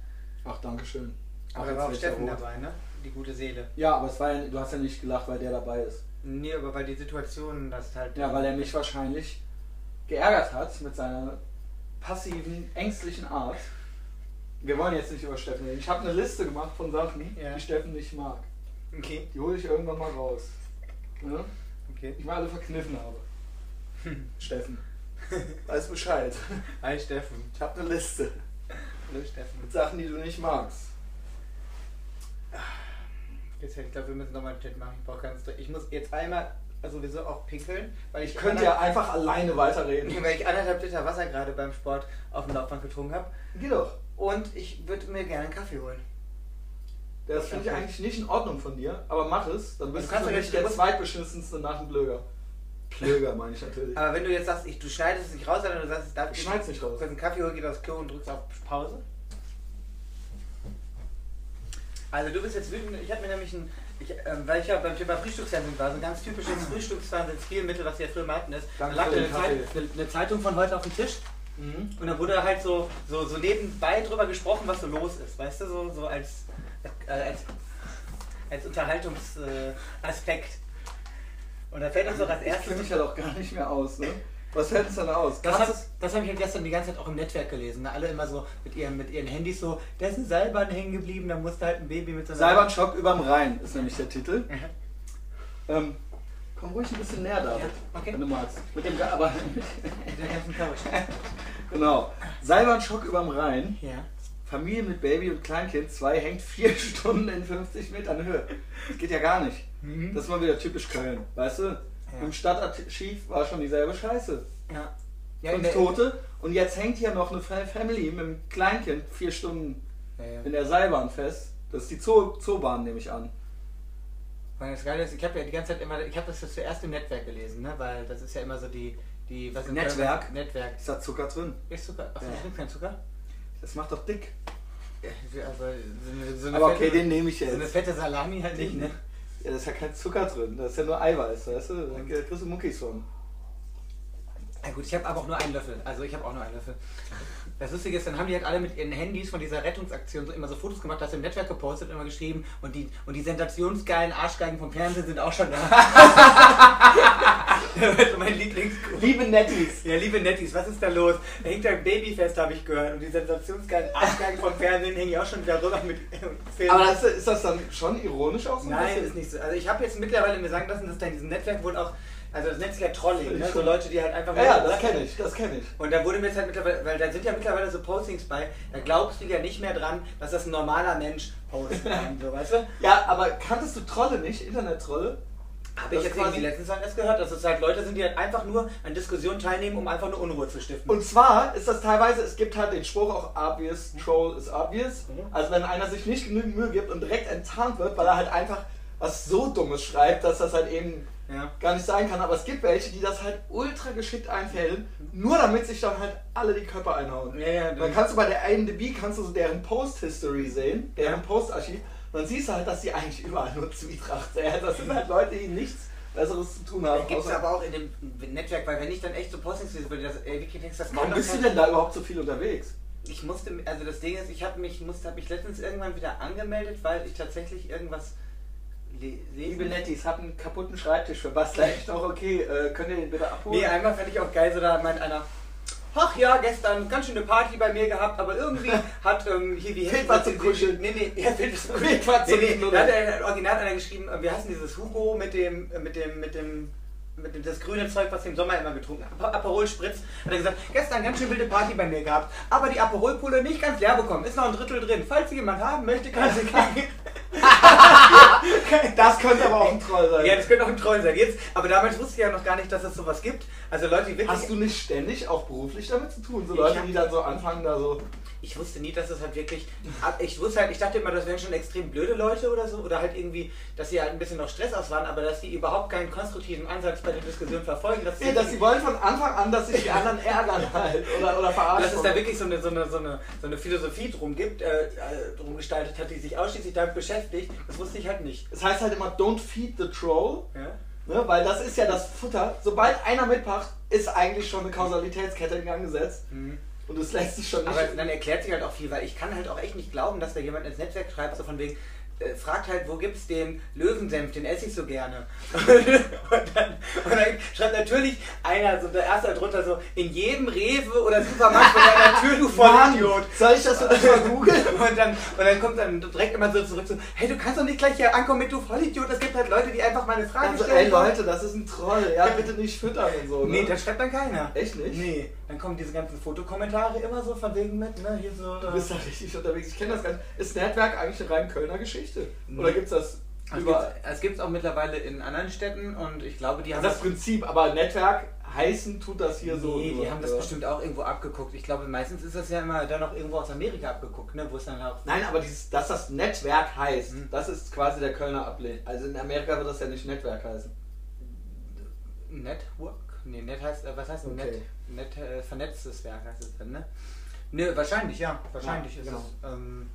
Ach, danke schön. Aber Ach, da war auch Steffen ja dabei, ne? Die gute Seele. Ja, aber es war ja, du hast ja nicht gelacht, weil der dabei ist. Nee, aber weil die Situation das halt. Ja, weil er mich wahrscheinlich geärgert hat mit seiner passiven, ängstlichen Art. Wir wollen jetzt nicht über Steffen reden. Ich habe eine Liste gemacht von Sachen, Ja. die Steffen nicht mag. Okay, Die hole ich irgendwann mal raus. Ne? okay. Ich mal alle verkniffen habe. Steffen. Weiß Bescheid. Hi Steffen. Ich habe eine Liste Hallo Steffen. mit Sachen, die du nicht magst. Jetzt, ich glaube, wir müssen nochmal einen Chat machen. Ich brauche ganz. Ich muss jetzt einmal also sowieso auch pinkeln, weil ich. Ich könnte ja einfach alleine weiterreden. Weil ich anderthalb Liter Wasser gerade beim Sport auf dem Laufband getrunken habe. Geh doch. Und ich würde mir gerne einen Kaffee holen. Das finde ich eigentlich nicht in Ordnung von dir, aber mach es, dann bist Du du jetzt- der zweitbeschissenste nach dem Blöger. Plöger meine ich natürlich. Aber wenn du jetzt sagst, ich, du schneidest es nicht raus, sondern du sagst, ich darf Ich schneid's nicht raus. kurz einen Kaffee holen, geht aufs Klo und drückst auf Pause. Also du bist jetzt wütend, ich habe mir nämlich ein, ich, ähm, weil ich ja beim Thema Frühstücksfernsehen war, so ein ganz typisches Frühstücksfernsehen-Stilmittel, was wir früher hatten ist. Da lag da eine, Zeit, eine, eine Zeitung von heute auf dem Tisch Mhm. und dann wurde halt so, so, so nebenbei drüber gesprochen, was so los ist, weißt du, so, so als, äh, als, als Unterhaltungsaspekt. Äh, und da fällt uns doch als Ich erstes... kenne mich ja doch gar nicht mehr aus, ne? Was fällt uns denn aus? Das, hab, das habe ich halt gestern die ganze Zeit auch im Netzwerk gelesen. Ne? Alle immer so mit ihren, mit ihren Handys so, da ist ein Seilbahn hängen geblieben, da musste halt ein Baby mit so einer... Seilbahnschock überm Rhein ist nämlich der Titel. Mhm. Ähm, komm ruhig ein bisschen näher, David, Ja, okay. wenn du magst. Mit dem, aber Mit der ganzen Couch. genau. Seilbahnschock überm Rhein. Ja. Familie mit Baby und Kleinkind, zwei hängt vier Stunden in 50 Metern Höhe. Das geht ja gar nicht. Mhm. Das ist mal wieder typisch Köln, weißt du? Im Stadtarchiv war schon dieselbe Scheiße. Ja. ja Fünf Tote und jetzt hängt hier noch eine Fa- Family mit einem Kleinkind vier Stunden ja, ja. in der Seilbahn fest. Das ist die Zoo, Zoobahn, nehme ich an. Weil das Geile ist, ich habe ja die ganze Zeit immer, ich habe das ja zuerst im Netzwerk gelesen, ne? weil das ist ja immer so die, die was Netzwerk? Köln- Netzwerk. Ist da Zucker drin? Ist Zucker? Achso, Ja. ja. ist kein Zucker? Das macht doch dick. Ja, Also, so eine, so eine Aber fette, okay, den nehme ich So eine jetzt. fette Salami halt nicht, ne? Ja, da ist ja kein Zucker drin. Da ist ja nur Eiweiß, weißt du? Da kriegst du Muckis von. Na gut, ich habe aber auch nur einen Löffel. Also ich habe auch nur einen Löffel. Das Lustige ist, dann haben die halt alle mit ihren Handys von dieser Rettungsaktion so immer so Fotos gemacht, das im Netzwerk gepostet, immer geschrieben und die, und die sensationsgeilen Arschgeigen vom Fernsehen sind auch schon da. ist mein Lieblingsgruppe. Liebe Netties! Ja, liebe Netties, was ist da los? Da hängt ein Babyfest, habe ich gehört. Und die sensationsgeilen Arschgeigen vom Fernsehen hängen ja auch schon wieder rüber mit Filmen. Aber das, ist das dann schon ironisch auch so? ein Nein, ist nicht so. Also ich habe jetzt mittlerweile mir sagen lassen, dass da in diesem Netzwerk wohl auch, also das nennt sich ja Trolling, ne? so Leute, die halt einfach... Ja, ja, das kenne ich, das kenne ich. Und da wurde mir jetzt halt mittlerweile, weil da sind ja mittlerweile so Postings bei, da glaubst du ja nicht mehr dran, dass das ein normaler Mensch posten kann, so, weißt du? Ja, aber kanntest du Trolle nicht? Internet-Trolle? Habe ich jetzt quasi- irgendwie letztens halt erst gehört, dass es halt Leute sind, die halt einfach nur an Diskussionen teilnehmen, um einfach nur Unruhe zu stiften. Und zwar ist das teilweise, es gibt halt den Spruch auch obvious, Troll is obvious. Mhm. Also wenn einer sich nicht genügend Mühe gibt und direkt enttarnt wird, weil er halt einfach was so Dummes schreibt, dass das halt eben ja. gar nicht sein kann. Aber es gibt welche, die das halt ultra geschickt einfällen, nur damit sich dann halt alle die Köpfe einhauen. Ja, ja, Dann kannst du bei der IMDb kannst du so deren Post-History sehen, deren. Postarchiv. Und dann siehst du halt, dass die eigentlich überall nur Zwietracht sind. Das sind halt Leute, die nichts Besseres zu tun haben. Gibt es aber auch in dem Netzwerk, weil wenn ich dann echt so Postings lese, würde das, ey, Wikileaks, das Warum bist du denn da überhaupt so viel unterwegs? Ich musste, also das Ding ist, ich habe mich, musste, hab mich letztens irgendwann wieder angemeldet, weil ich tatsächlich irgendwas Liebe Nettis, hab einen kaputten Schreibtisch für Bastler. Echt noch okay. Äh, könnt ihr den bitte abholen? Nee, einmal fand ich auch geil, so da meint einer, ach ja, gestern ganz schöne Party bei mir gehabt, aber irgendwie hat ähm, hier wie was zum Kuscheln. Nee, nee, ja, was zum was Nee, nee, da hat er original einer geschrieben, äh, wir hassen dieses Hugo mit dem, äh, mit dem, mit dem, mit dem, das grüne Zeug, was wir im Sommer immer getrunken haben. Ap- Aperol Spritz. Hat er gesagt, gestern ganz schön wilde Party bei mir gehabt, aber die Aperolpulle nicht ganz leer bekommen. Ist noch ein Drittel drin. Falls sie jemand haben möchte, kann sie kriegen. Das könnte aber auch ein Troll sein. Ja, das könnte auch ein Troll sein. Jetzt, aber damals wusste ich ja noch gar nicht, dass es sowas gibt. Also Leute, die wirklich. Hast du nicht ständig auch beruflich damit zu tun? So Leute, die dann so anfangen, da so. Ich wusste nie, dass es halt wirklich. Ich wusste halt, ich dachte immer, das wären schon extrem blöde Leute oder so. Oder halt irgendwie, dass sie halt ein bisschen noch Stress aus waren, aber dass sie überhaupt keinen konstruktiven Ansatz bei der Diskussion verfolgen. Dass, Nee, dass sie wollen von Anfang an, dass sich die anderen ärgern halt. Oder, oder verarschen. dass es da wirklich so eine, so eine, so eine, so eine Philosophie drum gibt, äh, äh, drum gestaltet hat, die sich ausschließlich damit beschäftigt, das wusste ich halt nicht. Es heißt halt immer, don't feed the troll. Ja? Ne? Weil das ist ja das Futter. Sobald einer mitmacht, ist eigentlich schon eine Kausalitätskette in Gang gesetzt. Mhm. Und es lässt sich schon nicht. Aber dann erklärt sich halt auch viel, weil ich kann halt auch echt nicht glauben, dass da jemand ins Netzwerk schreibt, so von wegen, äh, fragt halt, wo gibt's den Löwensenf, den esse ich so gerne. und, dann, und dann schreibt natürlich einer, so der erste drunter so, in jedem Rewe oder Supermarkt vor deiner Tür, du Vollidiot. soll ich das so mal googeln? Und dann, und dann kommt dann direkt immer so zurück so, hey, du kannst doch nicht gleich hier ankommen mit du Vollidiot. Es gibt halt Leute, die einfach mal eine Frage Also, stellen. ey Leute, das ist ein Troll. Ja, bitte nicht füttern und so. Ne? Nee, das schreibt dann keiner. Echt nicht? Nee, dann kommen diese ganzen Fotokommentare immer so von wegen mit, ne, hier so. Du bist da richtig unterwegs. Ich kenne das gar nicht. Ist Netzwerk eigentlich eine rein Kölner Geschichte? Oder Nee. gibt's das Es überall? gibt's- Es gibt es auch mittlerweile in anderen Städten und ich glaube, die haben Das Prinzip, aber Netzwerk heißen tut das hier so. Nee, nur, die haben das bestimmt auch irgendwo abgeguckt. Ich glaube, meistens ist das ja immer dann noch irgendwo aus Amerika abgeguckt, ne, wo es dann auch. Nein, aber dieses, dass das Netzwerk heißt, Mhm. das ist quasi der Kölner Ablehn. Also in Amerika wird das ja nicht Netzwerk heißen. Network? Nee, Net heißt, äh, was heißt denn Okay. Net? Net äh, vernetztes Werk heißt es dann, ne? Nö, wahrscheinlich, ja. Wahrscheinlich Ja, ist genau. es. Ähm,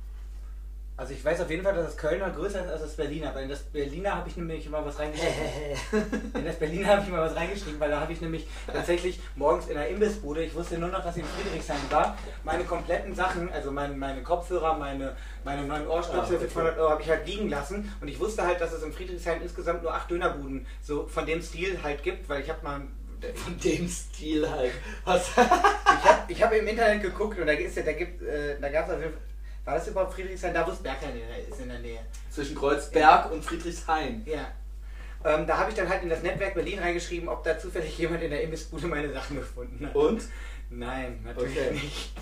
also ich weiß auf jeden Fall, dass das Kölner größer ist als das Berliner, weil in das Berliner habe ich nämlich immer was reingeschrieben. in das Berliner habe ich immer was reingeschrieben, weil da habe ich nämlich tatsächlich morgens in der Imbissbude, ich wusste nur noch, dass ich in Friedrichshain war, meine kompletten Sachen, also mein, meine Kopfhörer, meine, meine neuen Ohrstöpsel Ah, für okay. 200 Euro habe ich halt liegen lassen und ich wusste halt, dass es in Friedrichshain insgesamt nur acht Dönerbuden so von dem Stil halt gibt, weil ich habe mal Von dem Stil halt. Was? ich habe ich hab im Internet geguckt und da, ist ja, da, gibt, äh, da gab es Fall, war das überhaupt Friedrichshain? Da wo es Bergheim ist in der Nähe. Zwischen Kreuzberg und Friedrichshain. Ja. Ähm, da habe ich dann halt in das Netzwerk Berlin reingeschrieben, ob da zufällig jemand in der Imbissbude meine Sachen gefunden hat. Und? Nein, natürlich Okay. nicht.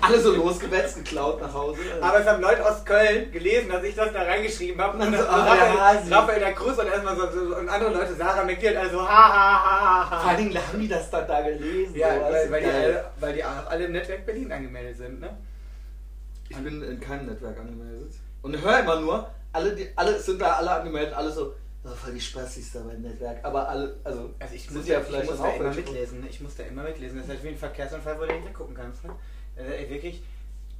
Alle so losgewetzt, geklaut nach Hause. Aber es haben Leute aus Köln gelesen, dass ich das da reingeschrieben habe. Und So, so, der Raphael, Hasi. Raphael der Cruz und erstmal so, so, und andere Leute, Sarah McGill, also ha ha ha ha Vor allen Dingen haben die das dann da gelesen. Ja, so, weil, weil, die alle, weil die alle im Netzwerk Berlin angemeldet sind, ne? Ich bin in keinem Netzwerk angemeldet. Und höre immer nur, alle, die, alle sind da alle angemeldet, alle so, oh, voll die Spastis da beim Netzwerk. Aber alle, also, Also ich muss, ja ja, ich vielleicht muss dann da immer mitlesen. ne? Ich muss da immer mitlesen. Das ist halt wie ein Verkehrsunfall, wo du nicht weggucken kannst. Ne? Äh, ey, wirklich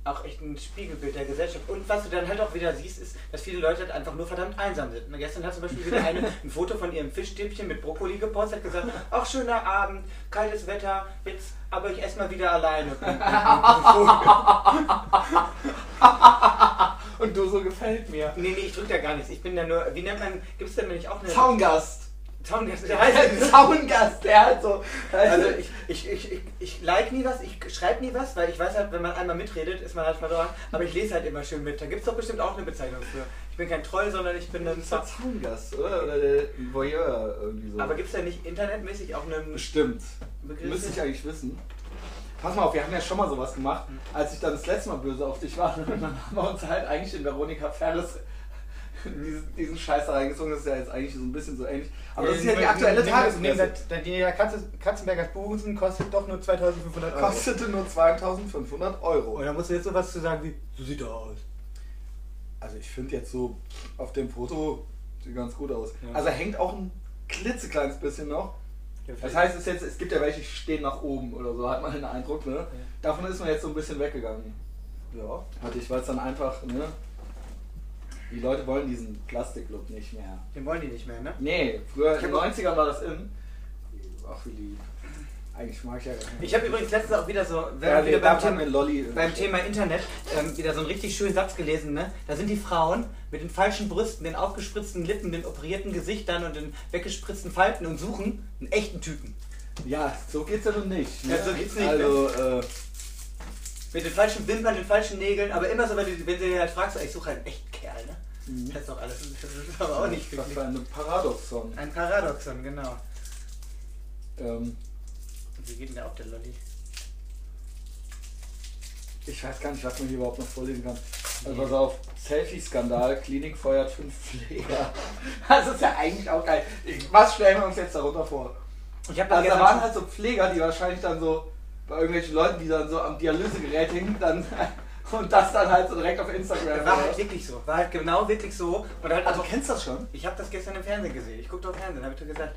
auch echt ein Spiegelbild der Gesellschaft. Und was du dann halt auch wieder siehst, ist, dass viele Leute halt einfach nur verdammt einsam sind. Ne? Gestern hat zum Beispiel wieder eine ein Foto von ihrem Fischstäbchen mit Brokkoli gepostet, hat gesagt, ach schöner Abend, kaltes Wetter, jetzt aber ich esse mal wieder alleine. Und du so gefällt mir. nee, nee, ich drück da gar nichts. Ich bin da nur, wie nennt man, gibt es denn nicht auch eine... Zaungast. Zaungast. Der heißt Zaungast, der hat so. Also ich, ich, ich, ich, ich like nie was, ich schreibe nie was, weil ich weiß halt, wenn man einmal mitredet, ist man halt verloren. Aber ich lese halt immer schön mit. Da gibt es doch bestimmt auch eine Bezeichnung für. Ich bin kein Troll, sondern ich bin ein... Das ist Zaungast, oder? Oder der Voyeur irgendwie so. Aber gibt es da nicht internetmäßig auch einen Bestimmt. Begriff? Müsste ich eigentlich wissen. Pass mal auf, wir haben ja schon mal sowas gemacht, als ich dann das letzte Mal böse auf dich war. dann haben wir uns halt eigentlich in Veronika Ferres diesen, diesen Scheiß da reingezogen. Das ist ja jetzt eigentlich so ein bisschen so ähnlich. Aber das ist ja die aktuelle Tagespresse. Die Katzenbergers Busen kostet doch nur 2500 Euro. Kostete nur 2500 Euro. Und da musst du jetzt sowas zu sagen wie, so sieht er aus. Also ich finde jetzt so auf dem Foto sieht ganz gut aus. Ja. Also hängt auch ein klitzekleines bisschen noch. Das heißt, es, jetzt, es gibt ja welche, die stehen nach oben oder so, hat man den Eindruck, ne? Davon ist man jetzt so ein bisschen weggegangen. Ja, hatte ich, weil es dann einfach, ne? Die Leute wollen diesen Plastiklook nicht mehr. Den wollen die nicht mehr, ne? Nee, früher in den hab- 90ern war das in. Ach, wie lieb. Eigentlich mag ich ja gar nicht. Ich habe übrigens letztens auch wieder so, wenn ja, wir wieder beim Thema, Lolli. beim Thema Internet ähm, wieder so einen richtig schönen Satz gelesen, ne? Da sind die Frauen mit den falschen Brüsten, den aufgespritzten Lippen, den operierten Gesichtern und den weggespritzten Falten und suchen einen echten Typen. Ja, so geht's ja nun nicht. Ne? Ja, so geht's nicht, Also, äh, Mit den falschen Wimpern, den falschen Nägeln, aber immer so, wenn, du, wenn sie dir halt fragst, ich suche einen echten Kerl, ne? Mhm. Das ist doch alles, das ist aber auch nicht was wirklich. für eine Paradoxon. Ein Paradoxon, genau. Ähm, Und wie geht denn der auf, der Lolli? ich weiß gar nicht, was man hier überhaupt noch vorlesen kann. Also pass auf, Selfie-Skandal, Klinik feuert fünf Pfleger. Das ist ja eigentlich auch geil. Was stellen wir uns jetzt darunter vor? Ich habe Also da waren halt so Pfleger, die wahrscheinlich dann so bei irgendwelchen Leuten, die dann so am Dialysegerät hingen, dann und das dann halt so direkt auf Instagram. war halt wirklich so. War halt genau wirklich so. Und halt also also, kennst du das schon? ich habe das gestern im Fernsehen gesehen. Ich guckte auf Fernsehen, habe ich dir gesagt.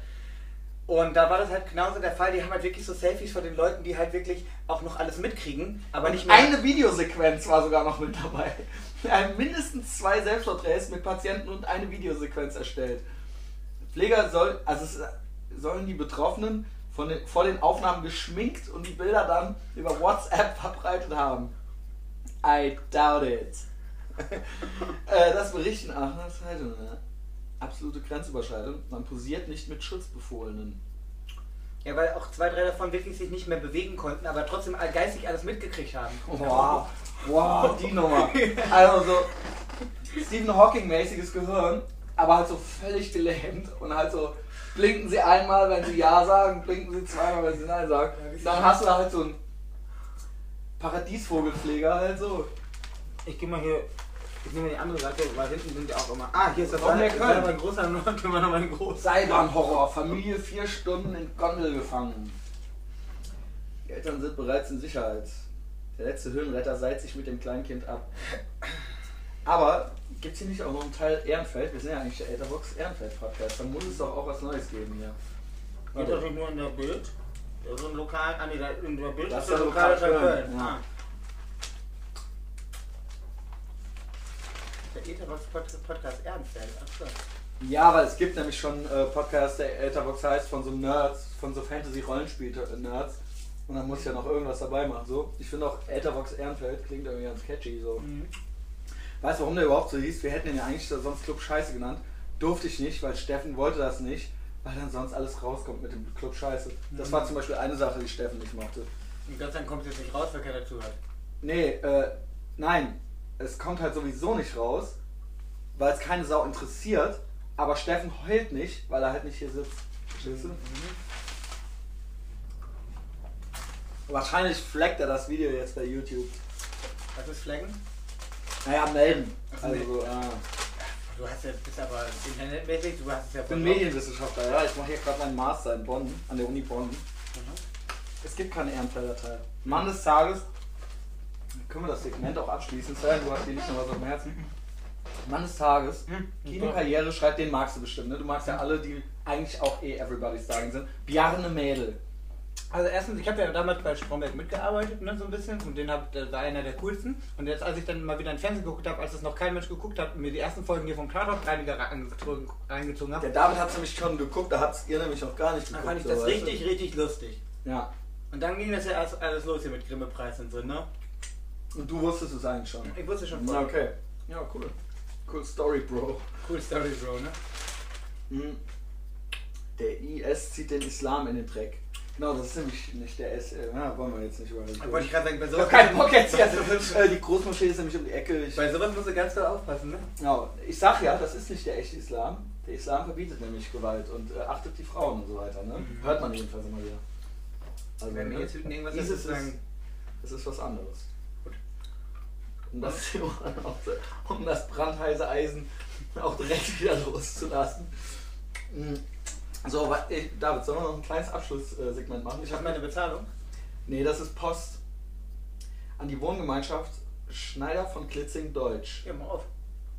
Und da war das halt genauso der Fall. Die haben halt wirklich so Selfies von den Leuten, die halt wirklich auch noch alles mitkriegen, aber nicht mehr. Eine Videosequenz war sogar noch mit dabei. Wir haben mindestens zwei Selbstporträts mit Patienten und eine Videosequenz erstellt. Pfleger soll, also sollen die Betroffenen von den, vor den Aufnahmen geschminkt und die Bilder dann über WhatsApp verbreitet haben. I doubt it. äh, das berichten Aachener Zeitung. Ne? Absolute Grenzüberschreitung. Man posiert nicht mit Schutzbefohlenen. Ja, weil auch zwei, drei davon wirklich sich nicht mehr bewegen konnten, aber trotzdem geistig alles mitgekriegt haben. Wow, wow, die Nummer. Also so Stephen Hawking-mäßiges Gehirn, aber halt so völlig gelähmt und halt so blinken sie einmal, wenn sie Ja sagen, blinken sie zweimal, wenn sie Nein sagen. Dann hast du halt so einen Paradiesvogelpfleger halt so. Ich gehe mal hier. Ich nehme die andere Seite, weil hinten sind ja auch immer. Ah, hier ist das mehr Seil- Köln. Mein großer, können wir noch mal einen großen. Seilbahnhorror, Familie vier Stunden in Gondel gefangen. Die Eltern sind bereits in Sicherheit. Der letzte Höhenretter seilt sich mit dem Kleinkind ab. Aber gibt es hier nicht auch noch einen Teil Ehrenfeld? Wir sind ja eigentlich der Elterbox Ehrenfeld-Podcast. Da muss es doch auch was Neues geben hier. Geht das nicht nur in der Bild? Ja, So ein lokal, ah nee, da in der Bild Das ist der lokal Köln. Köln, ja. Ah. Der Etherbox Pod- Podcast Ehrenfeld. Ach so. Ja, weil es gibt nämlich schon äh, Podcasts, der Elterbox heißt, von so Nerds, von so Fantasy-Rollenspiel-Nerds. Und dann muss ich ja noch irgendwas dabei machen. So. Ich finde auch Elterbox Ehrenfeld klingt irgendwie ganz catchy. So. Mhm. Weißt du, warum der überhaupt so hieß? Wir hätten ihn ja eigentlich sonst Club Scheiße genannt. Durfte ich nicht, weil Steffen wollte das nicht, weil dann sonst alles rauskommt mit dem Club Scheiße. Das war zum Beispiel eine Sache, die Steffen nicht mochte. Und Gott sei Dank kommt es jetzt nicht raus, weil keiner zuhört. Nee, äh, nein. Es kommt halt sowieso nicht raus, weil es keine Sau interessiert. Aber Steffen heult nicht, weil er halt nicht hier sitzt. Verstehst du? Wahrscheinlich fleckt er das Video jetzt bei YouTube. Was ist Flaggen? Naja, melden. Ach, Also, so, äh, Du hast ja, bist aber internetmäßig, du hast es ja ich bin. Medienwissenschaftler, ja. Ich mache hier gerade meinen Master in Bonn, an der Uni Bonn. Mhm. Es gibt keine Ehrenfelder Teil. Mann des Tages. Können wir das Segment auch abschließen? Sven, du hast dir nicht noch was auf dem Herzen. Mann des Tages. Hm, Kinokarriere schreibt, den magst du bestimmt, ne? Du magst ja alle, die eigentlich auch eh Everybody's Darling sind. Bjarne Mädel. Also erstens, ich habe ja damals bei Stromberg mitgearbeitet, ne, so ein bisschen, und den hab, der war einer der coolsten. Und jetzt, als ich dann mal wieder in Fernsehen geguckt habe, als es noch kein Mensch geguckt hat, und mir die ersten Folgen hier vom Tatort-Reiniger reingezogen, reingezogen habe, Der David hat es nämlich schon geguckt, da habt ihr nämlich noch gar nicht geguckt. fand ich so, das weißt du? richtig, richtig lustig. Ja. Und dann ging das ja alles, alles los hier mit Grimme-Preis und so, ne? Und du wusstest es eigentlich schon. Ich wusste schon Ja, voll. okay. Ja, cool. Cool Story, Bro. Cool Story, Bro, ne? Mhm. Der IS zieht den Islam in den Dreck. Genau, das ist nämlich nicht der S. Na, wollen wir jetzt nicht über wollte ich gerade sagen, bei Ich sowas, hab keinen Bock jetzt hier. Äh, Die Großmoschee ist nämlich um die Ecke. Ich, bei sowas musst du ganz doll aufpassen, ne? genau. ich sag ja, das ist nicht der echte Islam. Der Islam verbietet nämlich Gewalt und äh, achtet die Frauen und so weiter. Ne? Mhm. Hört man jedenfalls immer wieder. Also, Wenn mir ne? jetzt irgendwas ISIS dazu ist, sagen. das ist was anderes. Gut. Um das, um das brandheiße Eisen auch direkt wieder loszulassen. Mhm. So, äh, David, sollen wir noch ein kleines Abschlusssegment machen? Ich habe meine Bezahlung. Nee, das ist Post an die Wohngemeinschaft Schneider von Klitzing Deutsch. Ja, mal auf.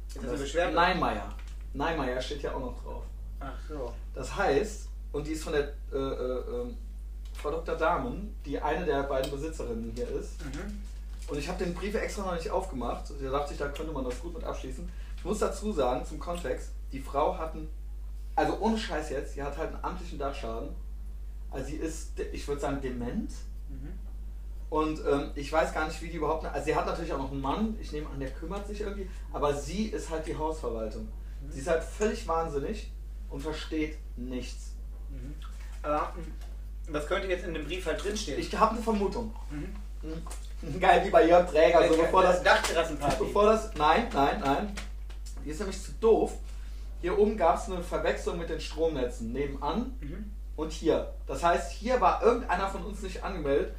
Ist das eine Beschwerde? Neinmeier. Neinmeier steht ja auch noch drauf. Ach so. Das heißt, und die ist von der äh, äh, ähm, Frau Dr. Dahmen, die eine der beiden Besitzerinnen hier ist. Mhm. Und ich habe den Brief extra noch nicht aufgemacht. Da dachte ich, da könnte man das gut mit abschließen. Ich muss dazu sagen, zum Kontext, die Frau hat einen, also ohne Scheiß jetzt, sie hat halt einen amtlichen Dachschaden. Also sie ist, ich würde sagen, dement. Mhm. Und ähm, ich weiß gar nicht, wie die überhaupt. Also sie hat natürlich auch noch einen Mann, ich nehme an, der kümmert sich irgendwie, aber sie ist halt die Hausverwaltung. Mhm. Sie ist halt völlig wahnsinnig und versteht nichts. Mhm. Mh, was könnte jetzt in dem Brief halt drinstehen? Ich habe eine Vermutung. Mhm. Hm. Geil wie bei Jörg Träger, so bevor das. Dachterrassenparty. Bevor das. Nein, nein, nein. Die ist nämlich zu doof. Hier oben gab es eine Verwechslung mit den Stromnetzen. Nebenan Mhm. und hier. Das heißt, hier war irgendeiner von uns nicht angemeldet.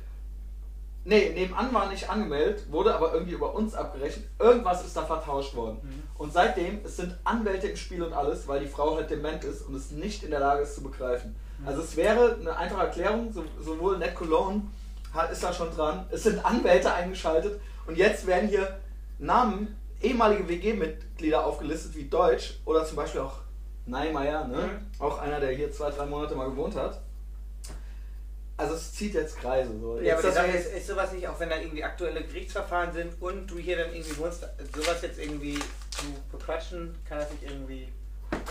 Nee, nebenan war nicht angemeldet, wurde aber irgendwie über uns abgerechnet. Irgendwas ist da vertauscht worden. Mhm. Und seitdem, es sind Anwälte im Spiel und alles, weil die Frau halt dement ist und es nicht in der Lage ist zu begreifen. Mhm. Also es wäre eine einfache Erklärung, so, sowohl Ned Cologne ist da schon dran, es sind Anwälte eingeschaltet und jetzt werden hier Namen, ehemalige WG-Mitglieder aufgelistet wie Deutsch oder zum Beispiel auch Neimeyer, ne? Mhm. auch einer, der hier zwei, drei Monate mal gewohnt hat. Also es zieht jetzt Kreise. So. Ja, aber Jetzt, die dass Sache ist, ist sowas nicht, auch wenn da irgendwie aktuelle Gerichtsverfahren sind und du hier dann irgendwie wohnst, sowas jetzt irgendwie zu bequatschen, kann das nicht irgendwie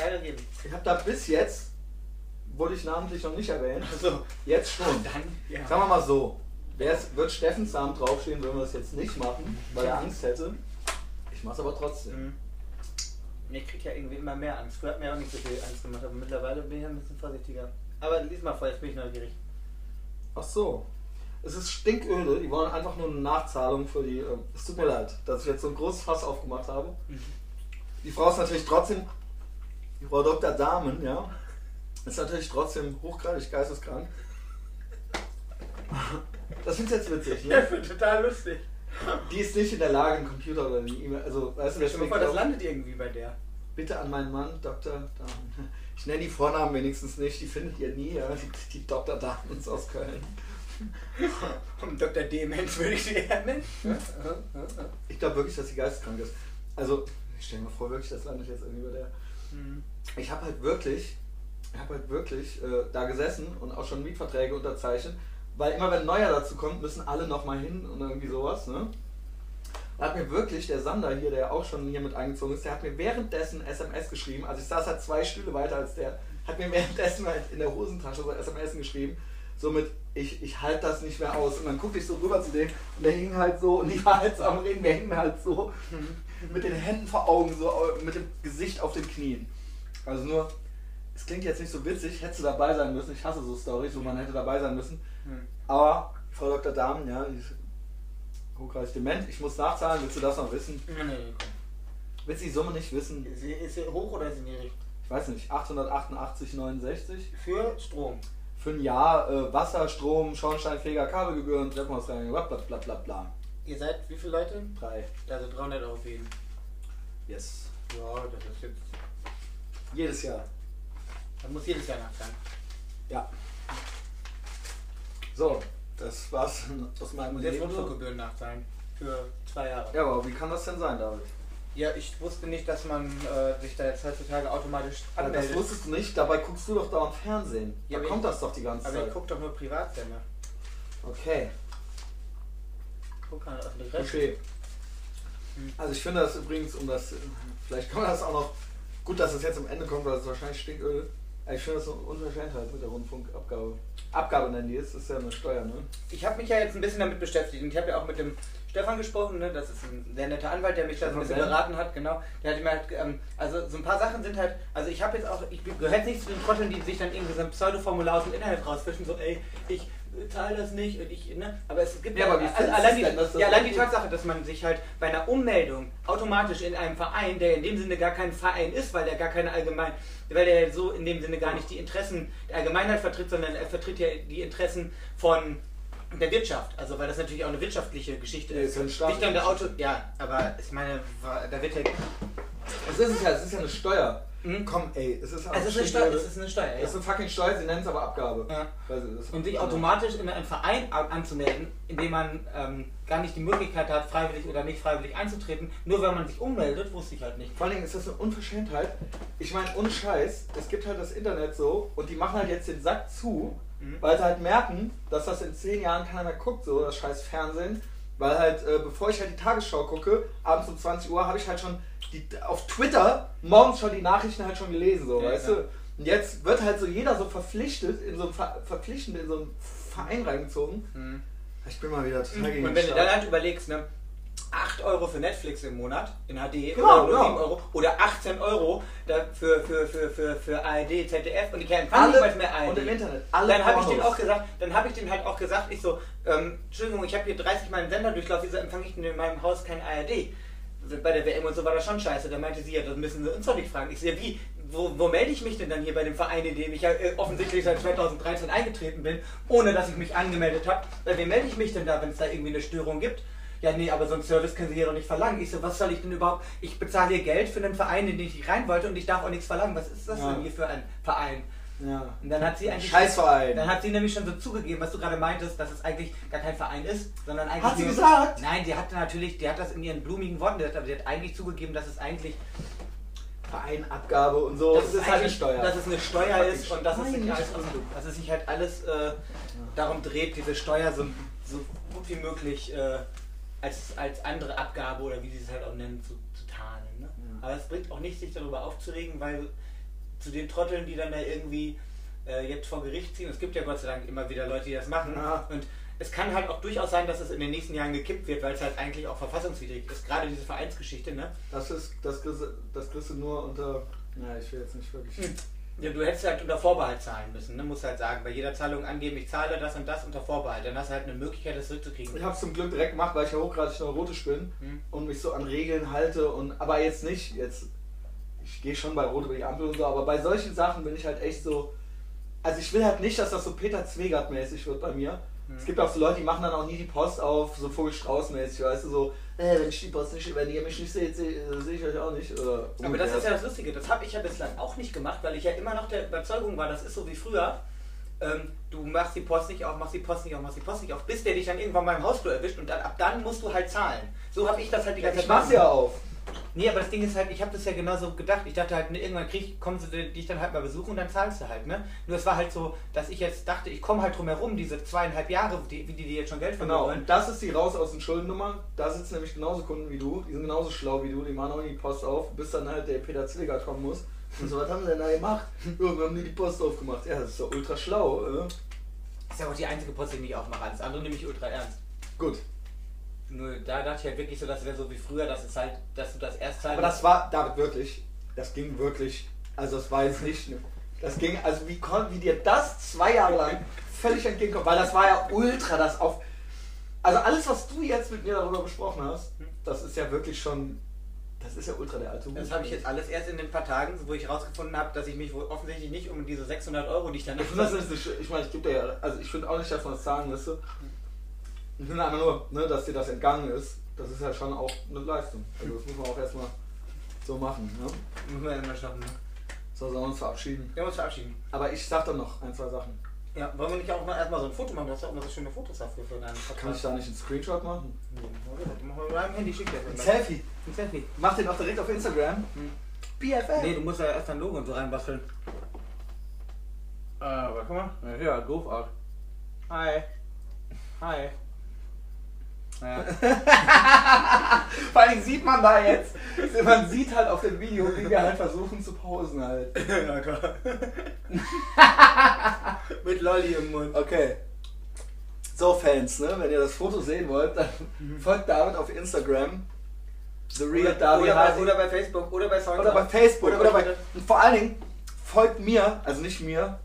Ärger geben. Ich habe da bis jetzt, wurde ich namentlich noch nicht erwähnt, Also, jetzt schon. dann, ja. Sagen wir mal so, wird Steffens Namen draufstehen, würden wir das jetzt nicht machen, weil er Angst hätte. Ich mach's aber trotzdem. Mhm. Ich krieg ja irgendwie immer mehr Angst. Früher hat mir auch nicht so viel Angst gemacht, aber mittlerweile bin ich ein bisschen vorsichtiger. Aber lies mal vor, jetzt bin ich neugierig. Ach so. Es ist stinköde, die wollen einfach nur eine Nachzahlung für die. ähm, Es tut mir leid, dass ich jetzt so ein großes Fass aufgemacht habe. Die Frau ist natürlich trotzdem, die Frau Dr. Dahmen, ja, ist natürlich trotzdem hochgradig geisteskrank. Das findest du jetzt witzig, ne? wird total lustig. Die ist nicht in der Lage, einen Computer oder eine E-Mail, also, weißt du, Stell dir deswegen vor, das landet irgendwie bei der. Bitte an meinen Mann, Dr. Dahmen. Ich nenne die Vornamen wenigstens nicht, die findet ihr nie, ja? die, die Dr. Damens aus Köln. Und Dr. Demenz würde ich sie eher nennen. Ich glaube wirklich, dass sie geisteskrank ist. Also, ich stelle mir vor, wirklich, das landet jetzt irgendwie bei der. Mhm. Ich habe halt wirklich, ich habe halt wirklich äh, da gesessen und auch schon Mietverträge unterzeichnet, weil immer wenn ein Neuer dazu kommt, müssen alle nochmal hin und irgendwie sowas, ne? Da hat mir wirklich der Sander hier, der auch schon hier mit eingezogen ist, der hat mir währenddessen SMS geschrieben, also ich saß halt zwei Stühle weiter als der, hat mir währenddessen halt in der Hosentasche so SMS geschrieben, so mit, ich, ich halte das nicht mehr aus. Und dann guckte ich so rüber zu dem und der hing halt so, und ich war halt so am Reden, wir hingen halt so mit den Händen vor Augen, so äh, mit dem Gesicht auf den Knien. Also nur, es klingt jetzt nicht so witzig, hättest du dabei sein müssen. Ich hasse so Stories, wo man hätte dabei sein müssen. Hm. Aber Frau Dr. Dahmen, ja, die ist hochgradig dement. Ich muss nachzahlen, willst du das noch wissen? Nee, nee, komm. Willst du die Summe nicht wissen? Ist sie, ist sie hoch oder ist sie niedrig? Ich weiß nicht, 888,69 Für Strom. für ein Jahr äh, Wasser, Strom, Schornsteinfeger, Kabelgebühren, Treppenhausreinigung, bla bla bla bla bla. Ihr seid wie viele Leute? Drei. Also 300 Euro für jeden. Yes. Ja, das ist jetzt. Jedes Jahr. Man muss jedes Jahr nachzahlen. Ja. So, das war's aus meinem muss jetzt Leben. Rundfunkgebühren nachzahlen. Für zwei Jahre. Ja, aber wie kann das denn sein, David? Ja, ich wusste nicht, dass man äh, sich da jetzt heutzutage automatisch Ja, das anmeldet. wusstest du nicht, dabei guckst du doch dauernd Fernsehen. Ja, da aber kommt ich- das doch die ganze aber ich Zeit. gucke doch nur Privatsender. Okay, Guck keine öffentlich Recht. okay. Hm. Also ich finde das übrigens, um das, vielleicht kann man das auch noch, gut, dass es jetzt am Ende kommt, weil es wahrscheinlich Stinköl. Ich finde das so eine Unverschämtheit mit der Rundfunkabgabe. Abgabe nennen die es, ist ja eine Steuer, ne? Ich habe mich ja jetzt ein bisschen damit beschäftigt und ich habe ja auch mit dem Stefan gesprochen, ne? das ist ein sehr netter Anwalt, der mich da so ein bisschen Stefan beraten hat, genau. Der hat mir halt, ähm, also so ein paar Sachen sind halt, also ich habe jetzt auch, ich gehöre jetzt nicht zu den Trotteln, die sich dann irgendwie so ein Pseudo-Formular aus dem Internet rausfischen, so ey, ich zahle das nicht und ich, ne, aber es gibt Ja, aber wie also allein, die, denn, dass das ja, allein die Tatsache, dass man sich halt bei einer Ummeldung automatisch in einem Verein, der in dem Sinne gar kein Verein ist, weil der gar keine allgemein, weil der so in dem Sinne gar nicht die Interessen der Allgemeinheit vertritt, sondern er vertritt ja die Interessen von der Wirtschaft, also weil das natürlich auch eine wirtschaftliche Geschichte Nee, ist. ist Nicht nur der Auto, ja, aber ich meine, da wird ja. Es ist es ja, es ist ja eine Steuer. Mhm. Komm, ey, es ist Also es ist eine Steuer, es ist eine Steuer, Es ist ja. eine fucking Steuer, sie nennen es aber Abgabe. ja. Und sich automatisch in einen Verein an- anzumelden, in dem man ähm, gar nicht die Möglichkeit hat, freiwillig oder nicht freiwillig einzutreten, nur wenn man sich ummeldet, wusste ich halt nicht. Vor allen Dingen ist das eine Unverschämtheit. Ich meine, ohne Scheiß, es gibt halt das Internet so und die machen halt jetzt den Sack zu, Mhm. weil sie halt merken, dass das in zehn Jahren keiner mehr guckt, so das scheiß Fernsehen. Weil halt, äh, bevor ich halt die Tagesschau gucke, abends um 20 Uhr, habe ich halt schon die, auf Twitter morgens schon die Nachrichten halt schon gelesen, so, Ja, weißt ja. du? Und jetzt wird halt so jeder so verpflichtet, in so ein Ver verpflichtend in so einen Verein reingezogen. Mhm. Ich bin mal wieder total gegen Und wenn du dann halt überlegst, ne, 8 Euro für Netflix im Monat in HD Genau, oder genau. 7 Euro oder 18 Euro für, für, für, für, für ARD, ZDF und die kennen Alle niemals mehr ARD. und im Internet. Alle dann habe ich Pornos. auch gesagt, dann habe ich denen halt auch gesagt, ich so, ähm, Entschuldigung, ich habe hier 30 Mal einen Senderdurchlauf, wieso empfange ich denn in meinem Haus kein ARD? Bei der WM und so war das schon scheiße. Da meinte sie, ja, das müssen sie uns doch nicht fragen. Ich sehe, wie, wo, wo melde ich mich denn dann hier bei dem Verein, in dem ich ja äh, offensichtlich seit 2013 eingetreten bin, ohne dass ich mich angemeldet habe? Bei wem melde ich mich denn da, wenn es da irgendwie eine Störung gibt? Ja, nee, aber so einen Service können Sie hier doch nicht verlangen. Ich so, was soll ich denn überhaupt? Ich bezahle hier Geld für einen Verein, in den ich nicht rein wollte und ich darf auch nichts verlangen. Was ist das Ja. denn hier für ein Verein? Ja. Und dann hat sie eigentlich. Scheißverein. Dann hat sie nämlich schon so zugegeben, was du gerade meintest, dass es eigentlich gar kein Verein ist, sondern eigentlich. Hat sie nur- gesagt? Nein, die hatte natürlich, die hat das in ihren blumigen Worten gesagt, aber sie hat eigentlich zugegeben, dass es eigentlich, Vereinabgabe und so. dass es ist halt eine Steuer. dass es eine Steuer ist und dass es sich alles, dass es sich halt alles äh, darum dreht, diese Steuer so, so gut wie möglich äh, als, als andere Abgabe oder wie sie es halt auch nennen, zu, zu tarnen. Ne? Ja. Aber es bringt auch nicht, sich darüber aufzuregen, weil zu den Trotteln, die dann da irgendwie äh, jetzt vor Gericht ziehen, es gibt ja Gott sei Dank immer wieder Leute, die das machen. Ja. Und es kann halt auch durchaus sein, dass es in den nächsten Jahren gekippt wird, weil es halt eigentlich auch verfassungswidrig ist. Gerade diese Vereinsgeschichte, ne? Das ist, das kriegst, du- das kriegst du nur unter. Ja, ich will jetzt nicht wirklich. Hm. Ja, du hättest halt unter Vorbehalt zahlen müssen, ne? Musst halt sagen, bei jeder Zahlung angeben, ich zahle das und das unter Vorbehalt. Dann hast du halt eine Möglichkeit, das zurückzukriegen. Ich habe es zum Glück direkt gemacht, weil ich ja hochgradig neurotisch bin Hm. und mich so an Regeln halte und aber jetzt nicht jetzt ich gehe schon bei Rot über die Ampel und so, aber bei solchen Sachen bin ich halt echt so also ich will halt nicht, dass das so Peter Zwegert mäßig wird bei mir. Hm. Es gibt auch so Leute, die machen dann auch nie die Post auf, so Vogelstrauß mäßig, weißt du, so, äh, wenn ich die Post nicht, wenn ihr mich nicht seht, sehe seh ich euch auch nicht. Oder Aber das ist ja das Lustige, das habe ich ja bislang auch nicht gemacht, weil ich ja immer noch der Überzeugung war, das ist so wie früher. Ähm, du machst die Post nicht auf, machst die Post nicht auf, machst die Post nicht auf, bis der dich dann irgendwann beim Hausflur erwischt und dann, ab dann musst du halt zahlen. So habe ich das halt die ganze ich mach's ja auf. Nee, aber das Ding ist halt, ich habe das ja genauso gedacht. Ich dachte halt, ne, irgendwann krieg, kommen sie dich dann halt mal besuchen und dann zahlst du halt, ne? Nur es war halt so, dass ich jetzt dachte, ich komme halt drum herum, diese zweieinhalb Jahre, die, wie die, die jetzt schon Geld mir Genau, wollen. und das ist die raus aus den Schuldennummer. Da sitzen nämlich genauso Kunden wie du, die sind genauso schlau wie du, die machen auch die Post auf, bis dann halt der Peter Zwegert kommen muss. Und so, was haben sie denn da gemacht? Wir haben nie die Post aufgemacht. Ja, das ist doch ultra schlau, äh? Das ist ja auch die einzige Post, die ich nicht aufmache. Alles andere nehme ich ultra ernst. Gut. Nur da dachte ich halt wirklich so, das wäre so wie früher, dass es halt, dass du das erst zahlst. Aber das war, David, wirklich, das ging wirklich, also das war jetzt nicht, das ging, also wie, kon, wie dir das zwei Jahre lang völlig entgegenkommt, weil das war ja ultra das auf, also alles, was du jetzt mit mir darüber besprochen hast, das ist ja wirklich schon, das ist ja ultra der alte Hut. Das habe ich jetzt alles erst in den paar Tagen, wo ich rausgefunden habe, dass ich mich wohl offensichtlich nicht um diese 600 Euro, die ich dann Ich finde das ist nicht, ich meine, ich gebe dir ja, also ich finde auch nicht, dass man das sagen müsste. Ich finde einfach nur, ne, dass dir das entgangen ist, das ist ja schon auch eine Leistung. Also das muss man auch erstmal so machen. Ne? Müssen wir ja mal schaffen, ne? So, sollen wir uns verabschieden. Wir haben uns verabschieden. Aber ich sag dann noch ein, zwei Sachen. Ja, wollen wir nicht auch mal erstmal so ein Foto machen? Du hast ja auch immer so schöne Fotos dafür für deinen Podcast. Kann ich da nicht einen Screenshot machen? Nee, machen wir deinem Handy, schick dir Ein das. Selfie. Ein Selfie. Mach den auch direkt auf Instagram. Hm. BFF. Nee, du musst ja erst dein Logo und so reinbasteln. Äh, aber guck mal. Ja, ja, doof aus. Hi. Hi. Ja. Vor allem sieht man da jetzt, man sieht halt auf dem Video, wie wir halt versuchen zu posen halt. ja, klar. Mit Lolli im Mund. Okay. So Fans, ne? wenn ihr das Foto sehen wollt, dann folgt David auf Instagram. The Real Oder, David oder, bei, oder bei Facebook oder bei Soundcloud. oder bei Facebook Oder oder, bei und vor allen Dingen folgt mir, also nicht mir,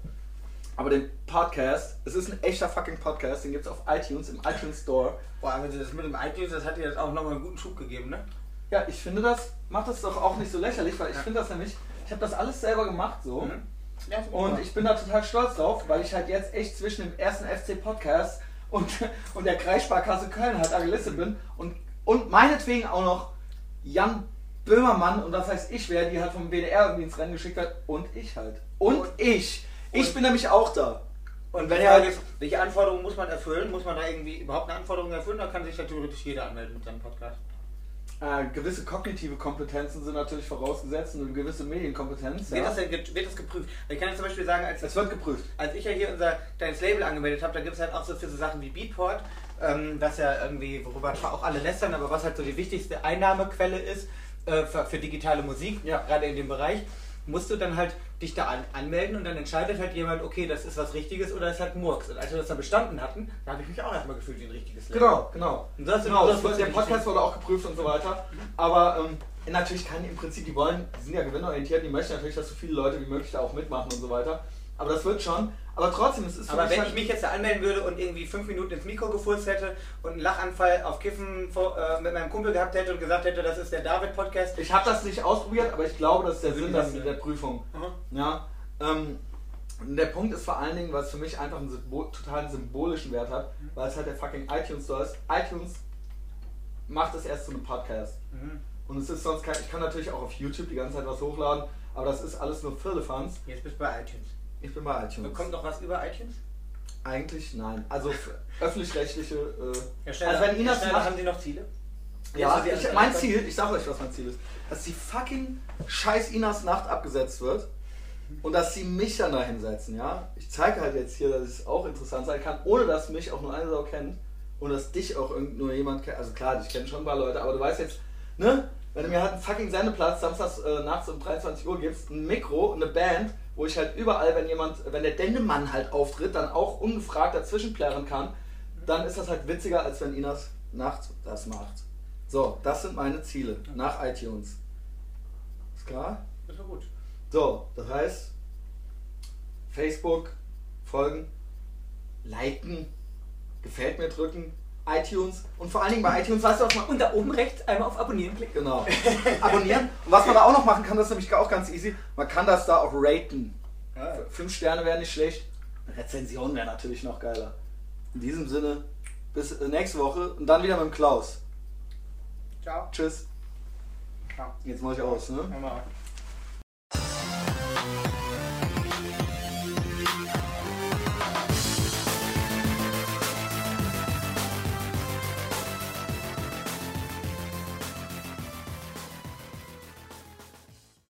aber dem Podcast. Es ist ein echter fucking Podcast, den gibt es auf iTunes, im iTunes Store. Boah, aber das mit dem iTunes, das hat dir jetzt auch nochmal einen guten Schub gegeben, ne? Ja, ich finde das, macht das doch auch nicht so lächerlich, weil ich Ja. finde das nämlich, ich habe das alles selber gemacht so. Mhm. Ja, Und ich bin da total stolz drauf, weil ich halt jetzt echt zwischen dem ersten FC Podcast und, und der Kreissparkasse Köln halt angelistet bin und, und meinetwegen auch noch Jan Böhmermann und was heißt ich wer, die halt vom WDR irgendwie ins Rennen geschickt hat und ich halt. Und, Und- ich. Ich und- bin nämlich auch da. Und wenn halt- welche Anforderungen muss man erfüllen? Muss man da irgendwie überhaupt eine Anforderung erfüllen? Da kann sich ja theoretisch jeder anmelden mit seinem Podcast. Äh, gewisse kognitive Kompetenzen sind natürlich vorausgesetzt und eine gewisse Medienkompetenz. Wird, Ja. das denn, wird das geprüft? Ich kann jetzt zum Beispiel sagen, als, Es wird geprüft. als ich ja hier unser kleines Label angemeldet habe, da gibt es halt auch so für so Sachen wie Beatport, ähm, was ja irgendwie, worüber auch alle lästern, aber was halt so die wichtigste Einnahmequelle ist äh, für, für digitale Musik, Ja. gerade in dem Bereich, musst du dann halt dich da an, anmelden und dann entscheidet halt jemand, okay, das ist was Richtiges oder ist halt Murks. Und als wir das dann bestanden hatten, da habe ich mich auch erstmal gefühlt wie ein richtiges Label. Genau, genau. Und das, Genau, das wird, der Podcast wurde auch geprüft und so weiter. Aber ähm, natürlich kann im Prinzip, die wollen, die sind ja gewinnorientiert, die möchten natürlich, dass so viele Leute wie möglich da auch mitmachen und so weiter. Aber das wird schon. Aber trotzdem, es ist Aber wenn halt- ich mich jetzt da anmelden würde und irgendwie fünf Minuten ins Mikro gefurzt hätte und einen Lachanfall auf Kiffen vor, äh, mit meinem Kumpel gehabt hätte und gesagt hätte, das ist der David-Podcast. Ich habe das nicht ausprobiert, aber ich glaube, das ist der Sinn das der. Prüfung. Mhm. Ja. Ähm, der Punkt ist vor allen Dingen, was für mich einfach einen Symbol, totalen symbolischen Wert hat, weil es halt der fucking iTunes Store ist. iTunes macht es erst zu einem Podcast. Mhm. Und es ist sonst kein. Ich kann natürlich auch auf YouTube die ganze Zeit was hochladen, aber das ist alles nur Firlefanz. Jetzt bist du bei iTunes. Ich bin bei iTunes. Kommt noch was über iTunes? Eigentlich nein. Also öffentlich-rechtliche. Äh, Schneider, also wenn Herr das macht, haben Sie noch Ziele? Ja, ich, mein Ziel, ich sag euch, was mein Ziel ist, dass die fucking scheiß Inas Nacht abgesetzt wird und dass sie mich dann da hinsetzen, ja. Ich zeige halt jetzt hier, dass es auch interessant sein kann, ohne dass mich auch nur eine Sau kennt und dass dich auch irgend nur jemand kennt. Also klar, ich kenne schon ein paar Leute, aber du weißt jetzt, ne, wenn du mir halt einen fucking Sendeplatz samstags äh, nachts um 23 Uhr gibst, ein Mikro, eine Band, wo ich halt überall, wenn jemand, wenn der Dendemann halt auftritt, dann auch ungefragt dazwischen plärren kann, dann ist das halt witziger, als wenn Inas nachts das macht. So, das sind meine Ziele nach iTunes. Ist klar? Das ist doch gut. So, das heißt, Facebook folgen, liken, gefällt mir drücken, iTunes und vor allen Dingen bei iTunes, weißt du, was man Und da oben rechts einmal auf Abonnieren klicken. Genau. Abonnieren. Und was man da auch noch machen kann, das ist nämlich auch ganz easy. Man kann das da auch raten. Fünf Sterne wären nicht schlecht. Eine Rezension wäre natürlich noch geiler. In diesem Sinne, bis äh, nächste Woche und dann wieder mit dem Klaus. Ciao. Tschüss. Ciao. Jetzt mach ich aus, ne? Mal.